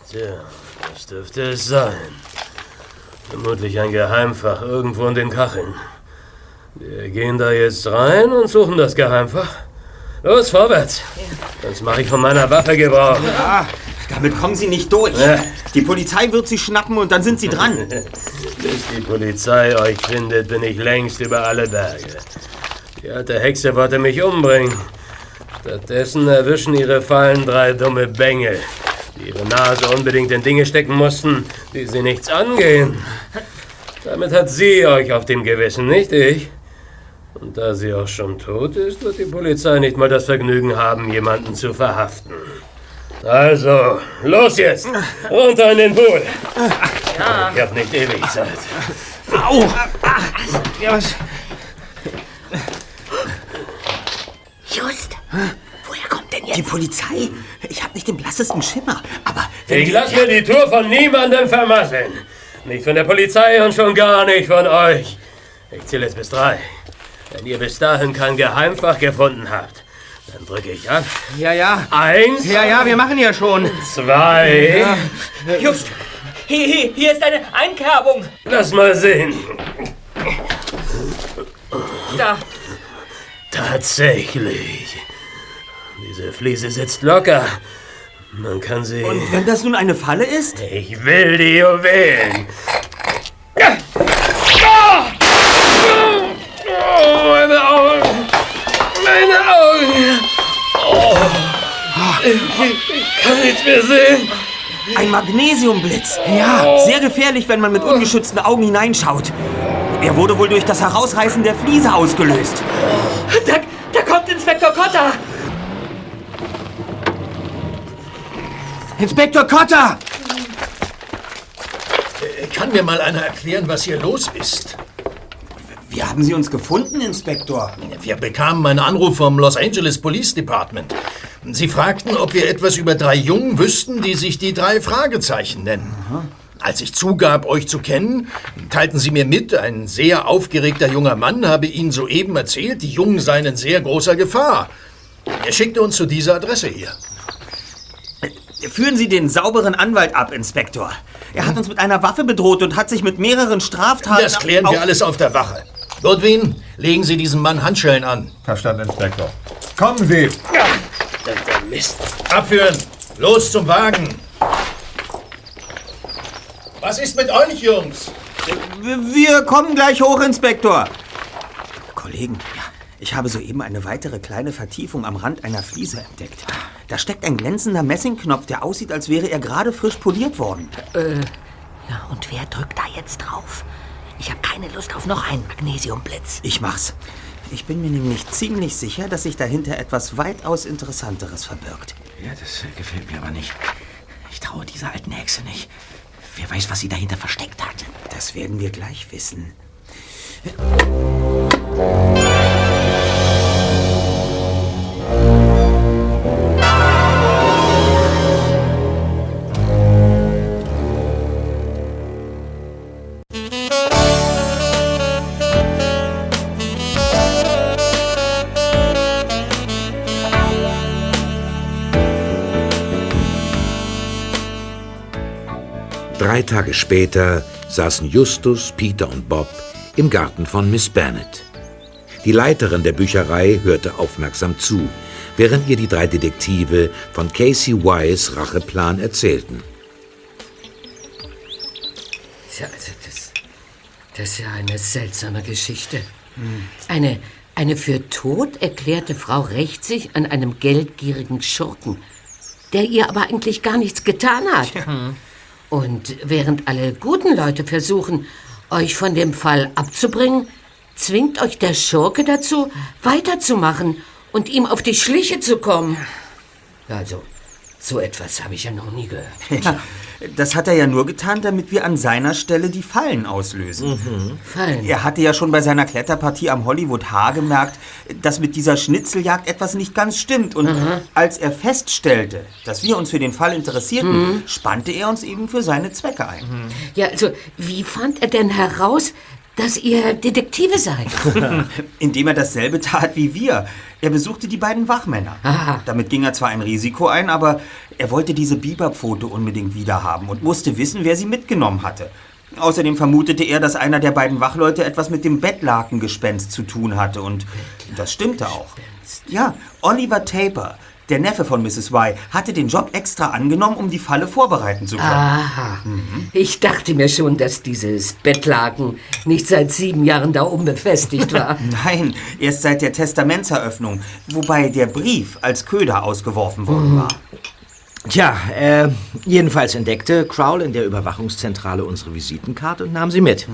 Tja, was dürfte es sein? Vermutlich ein Geheimfach irgendwo in den Kacheln. Wir gehen da jetzt rein und suchen das Geheimfach. Los, vorwärts. Sonst mache ich von meiner Waffe Gebrauch. Ah, damit kommen Sie nicht durch. Ja. Die Polizei wird Sie schnappen und dann sind Sie dran. Bis die Polizei euch findet, bin ich längst über alle Berge. Die alte Hexe wollte mich umbringen. Stattdessen erwischen ihre Fallen drei dumme Bengel, die ihre Nase unbedingt in Dinge stecken mussten, die sie nichts angehen. Damit hat sie euch auf dem Gewissen, nicht ich. Und da sie auch schon tot ist, wird die Polizei nicht mal das Vergnügen haben, jemanden zu verhaften. Also, los jetzt! Runter in den Pool! Ich hab nicht ewig Zeit. Au! Ja, was? Just, woher kommt denn jetzt? Die Polizei? Ich habe nicht den blassesten Schimmer. Aber wenn Ich lasse mir die Tour von niemandem vermasseln. Nicht von der Polizei und schon gar nicht von euch. Ich zähle jetzt bis drei. Wenn ihr bis dahin kein Geheimfach gefunden habt, dann drücke ich ab. Ja, ja. Eins, Ja, ja, wir machen ja schon. zwei, Just, hier, hier, hier ist eine Einkerbung. lass mal sehen. Da, Tatsächlich. Diese Fliese sitzt locker. Man kann sie... Und wenn das nun eine Falle ist? Ich will die Juwelen. Oh, meine Augen. Meine Augen. Oh. Ich, ich kann nichts mehr sehen. Ein Magnesiumblitz. Ja, sehr gefährlich, wenn man mit ungeschützten Augen hineinschaut. Er wurde wohl durch das Herausreißen der Fliese ausgelöst. da, da kommt Inspektor Cotta. Inspektor Cotter! Kann mir mal einer erklären, was hier los ist? Wie haben Sie uns gefunden, Inspektor? Wir bekamen einen Anruf vom Los Angeles Police Department. Sie fragten, ob wir etwas über drei Jungen wüssten, die sich die drei Fragezeichen nennen. Als ich zugab, euch zu kennen, teilten sie mir mit, ein sehr aufgeregter junger Mann habe ihnen soeben erzählt, die Jungen seien in sehr großer Gefahr. Er schickte uns zu dieser Adresse hier. Führen Sie den sauberen Anwalt ab, Inspektor. Er hat uns mit einer Waffe bedroht und hat sich mit mehreren Straftaten... Das klären wir alles auf der Wache. Goodwin, legen Sie diesem Mann Handschellen an. Verstanden, Inspektor. Kommen Sie! Der Mist. Abführen! Los zum Wagen! Was ist mit euch, Jungs? Wir kommen gleich hoch, Inspektor. Kollegen, ich habe soeben eine weitere kleine Vertiefung am Rand einer Fliese entdeckt. Da steckt ein glänzender Messingknopf, der aussieht, als wäre er gerade frisch poliert worden. Äh, ja, und wer drückt da jetzt drauf? Ich habe keine Lust auf noch einen Magnesiumblitz. Ich mach's. Ich bin mir nämlich ziemlich sicher, dass sich dahinter etwas weitaus Interessanteres verbirgt. Ja, das äh, gefällt mir aber nicht. Ich traue dieser alten Hexe nicht. Wer weiß, was sie dahinter versteckt hat. Das werden wir gleich wissen. Tage später saßen Justus, Peter und Bob im Garten von Miss Bennet. Die Leiterin der Bücherei hörte aufmerksam zu, während ihr die drei Detektive von Casey Wise Racheplan erzählten. Ja, also das, das ist ja eine seltsame Geschichte. Eine, eine für tot erklärte Frau rächt sich an einem geldgierigen Schurken, der ihr aber eigentlich gar nichts getan hat. Und während alle guten Leute versuchen, euch von dem Fall abzubringen, zwingt euch der Schurke dazu, weiterzumachen und ihm auf die Schliche zu kommen. Also, so etwas habe ich ja noch nie gehört. Ja, das hat er ja nur getan, damit wir an seiner Stelle die Fallen auslösen. Fallen? Er hatte ja schon bei seiner Kletterpartie am Hollywood Haar gemerkt, dass mit dieser Schnitzeljagd etwas nicht ganz stimmt. Und als er feststellte, dass wir uns für den Fall interessierten, spannte er uns eben für seine Zwecke ein. Ja, also, wie fand er denn heraus, dass ihr Detektive seid? Indem er dasselbe tat wie wir. Er besuchte die beiden Wachmänner. Damit ging er zwar ein Risiko ein, aber er wollte diese Bebop-Foto unbedingt wiederhaben und musste wissen, wer sie mitgenommen hatte. Außerdem vermutete er, dass einer der beiden Wachleute etwas mit dem Bettlakengespenst zu tun hatte und das stimmte auch. Ja, Oliver Taper, der Neffe von Mrs. Y, hatte den Job extra angenommen, um die Falle vorbereiten zu können. Aha. Ich dachte mir schon, dass dieses Bettlaken nicht seit sieben Jahren da oben befestigt war. Nein, erst seit der Testamentseröffnung, wobei der Brief als Köder ausgeworfen worden war. Tja, äh, jedenfalls entdeckte Crowell in der Überwachungszentrale unsere Visitenkarte und nahm sie mit.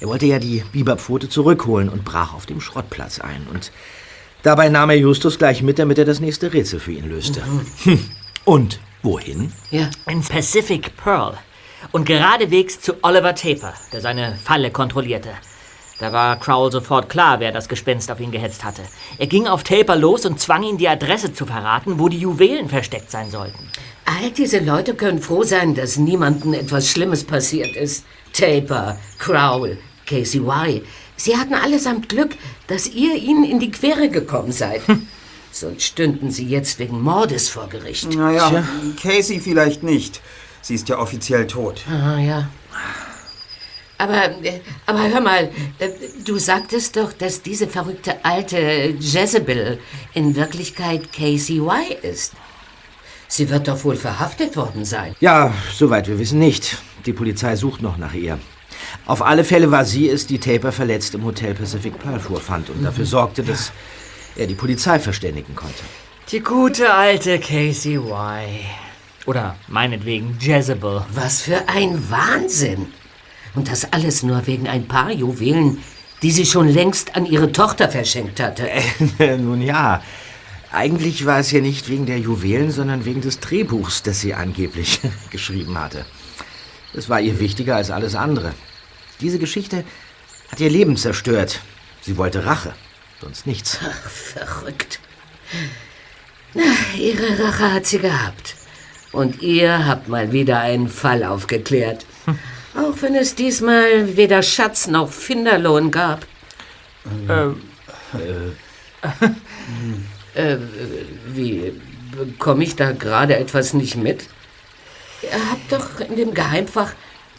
Er wollte ja die Bebop-Pfote zurückholen und brach auf dem Schrottplatz ein. Und dabei nahm er Justus gleich mit, damit er das nächste Rätsel für ihn löste. Hm. Und wohin? Ja. In Pacific Pearl. Und geradewegs zu Oliver Taper, der seine Falle kontrollierte. Da war Crowell sofort klar, wer das Gespenst auf ihn gehetzt hatte. Er ging auf Taper los und zwang ihn, die Adresse zu verraten, wo die Juwelen versteckt sein sollten. All diese Leute können froh sein, dass niemandem etwas Schlimmes passiert ist. Taper, Crowell, Casey Y. Sie hatten allesamt Glück, dass ihr ihnen in die Quere gekommen seid. Sonst stünden sie jetzt wegen Mordes vor Gericht. Naja, Casey vielleicht nicht. Sie ist ja offiziell tot. Ah, ja. Aber, äh, aber hör mal, äh, du sagtest doch, dass diese verrückte alte Jezebel in Wirklichkeit Casey Y ist. Sie wird doch wohl verhaftet worden sein. Ja, soweit wir wissen nicht. Die Polizei sucht noch nach ihr. Auf alle Fälle war sie es, die Taper verletzt im Hotel Pacific Pearl vorfand und dafür sorgte, dass er die Polizei verständigen konnte. Die gute alte Casey Y. Oder meinetwegen Jezebel. Was für ein Wahnsinn! Und das alles nur wegen ein paar Juwelen, die sie schon längst an ihre Tochter verschenkt hatte. Nun ja, eigentlich war es ja nicht wegen der Juwelen, sondern wegen des Drehbuchs, das sie angeblich geschrieben hatte. Es war ihr wichtiger als alles andere. Diese Geschichte hat ihr Leben zerstört. Sie wollte Rache, sonst nichts. Ach, verrückt. Na, ihre Rache hat sie gehabt. Und ihr habt mal wieder einen Fall aufgeklärt. Auch wenn es diesmal weder Schatz noch Finderlohn gab. Ähm, Äh, wie, bekomme ich da gerade etwas nicht mit? Ihr habt doch in dem Geheimfach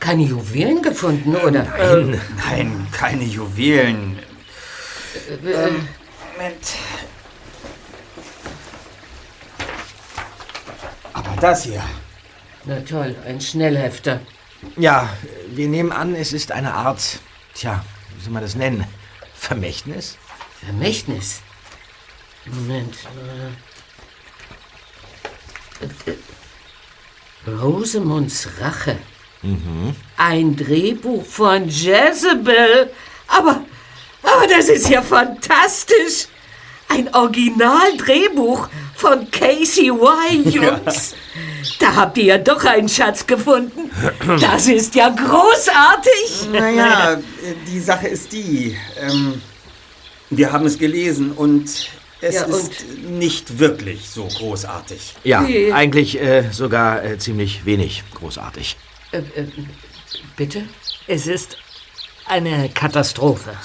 keine Juwelen gefunden, oder? Nein, nein, keine Juwelen. Äh, Moment. Aber das hier. Na toll, ein Schnellhefter. Ja, wir nehmen an, es ist eine Art, tja, wie soll man das nennen? Vermächtnis? Vermächtnis? Moment. äh, äh, Rosemunds Rache. Mhm. Ein Drehbuch von Jezebel. Aber, aber das ist ja fantastisch. Ein Originaldrehbuch von Casey Y, Jungs. Da habt ihr ja doch einen Schatz gefunden. Das ist ja großartig. Naja, die Sache ist die. Ähm, wir haben es gelesen und es Ja, ist nicht wirklich so großartig. Ja, eigentlich äh, sogar äh, ziemlich wenig großartig. Äh, äh, bitte? Es ist eine Katastrophe.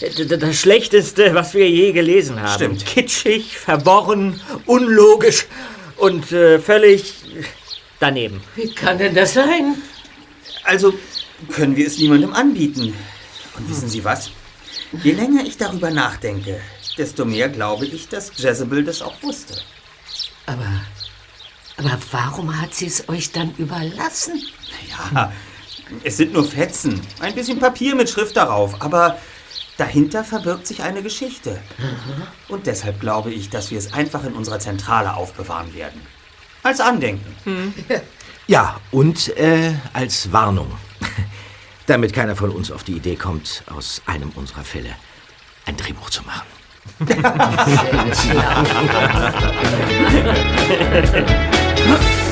D- Das Schlechteste, was wir je gelesen haben. Stimmt. Kitschig, verworren, unlogisch und äh, völlig daneben. Wie kann denn das sein? Also können wir es niemandem anbieten. Und wissen Sie was? Je länger ich darüber nachdenke, desto mehr glaube ich, dass Jezebel das auch wusste. Aber, aber warum hat sie es euch dann überlassen? Ja, es sind nur Fetzen, ein bisschen Papier mit Schrift darauf, aber dahinter verbirgt sich eine Geschichte. Und deshalb glaube ich, dass wir es einfach in unserer Zentrale aufbewahren werden. Als Andenken. Ja, und äh, als Warnung. Damit keiner von uns auf die Idee kommt, aus einem unserer Fälle ein Drehbuch zu machen. Sehr schlau. Huh?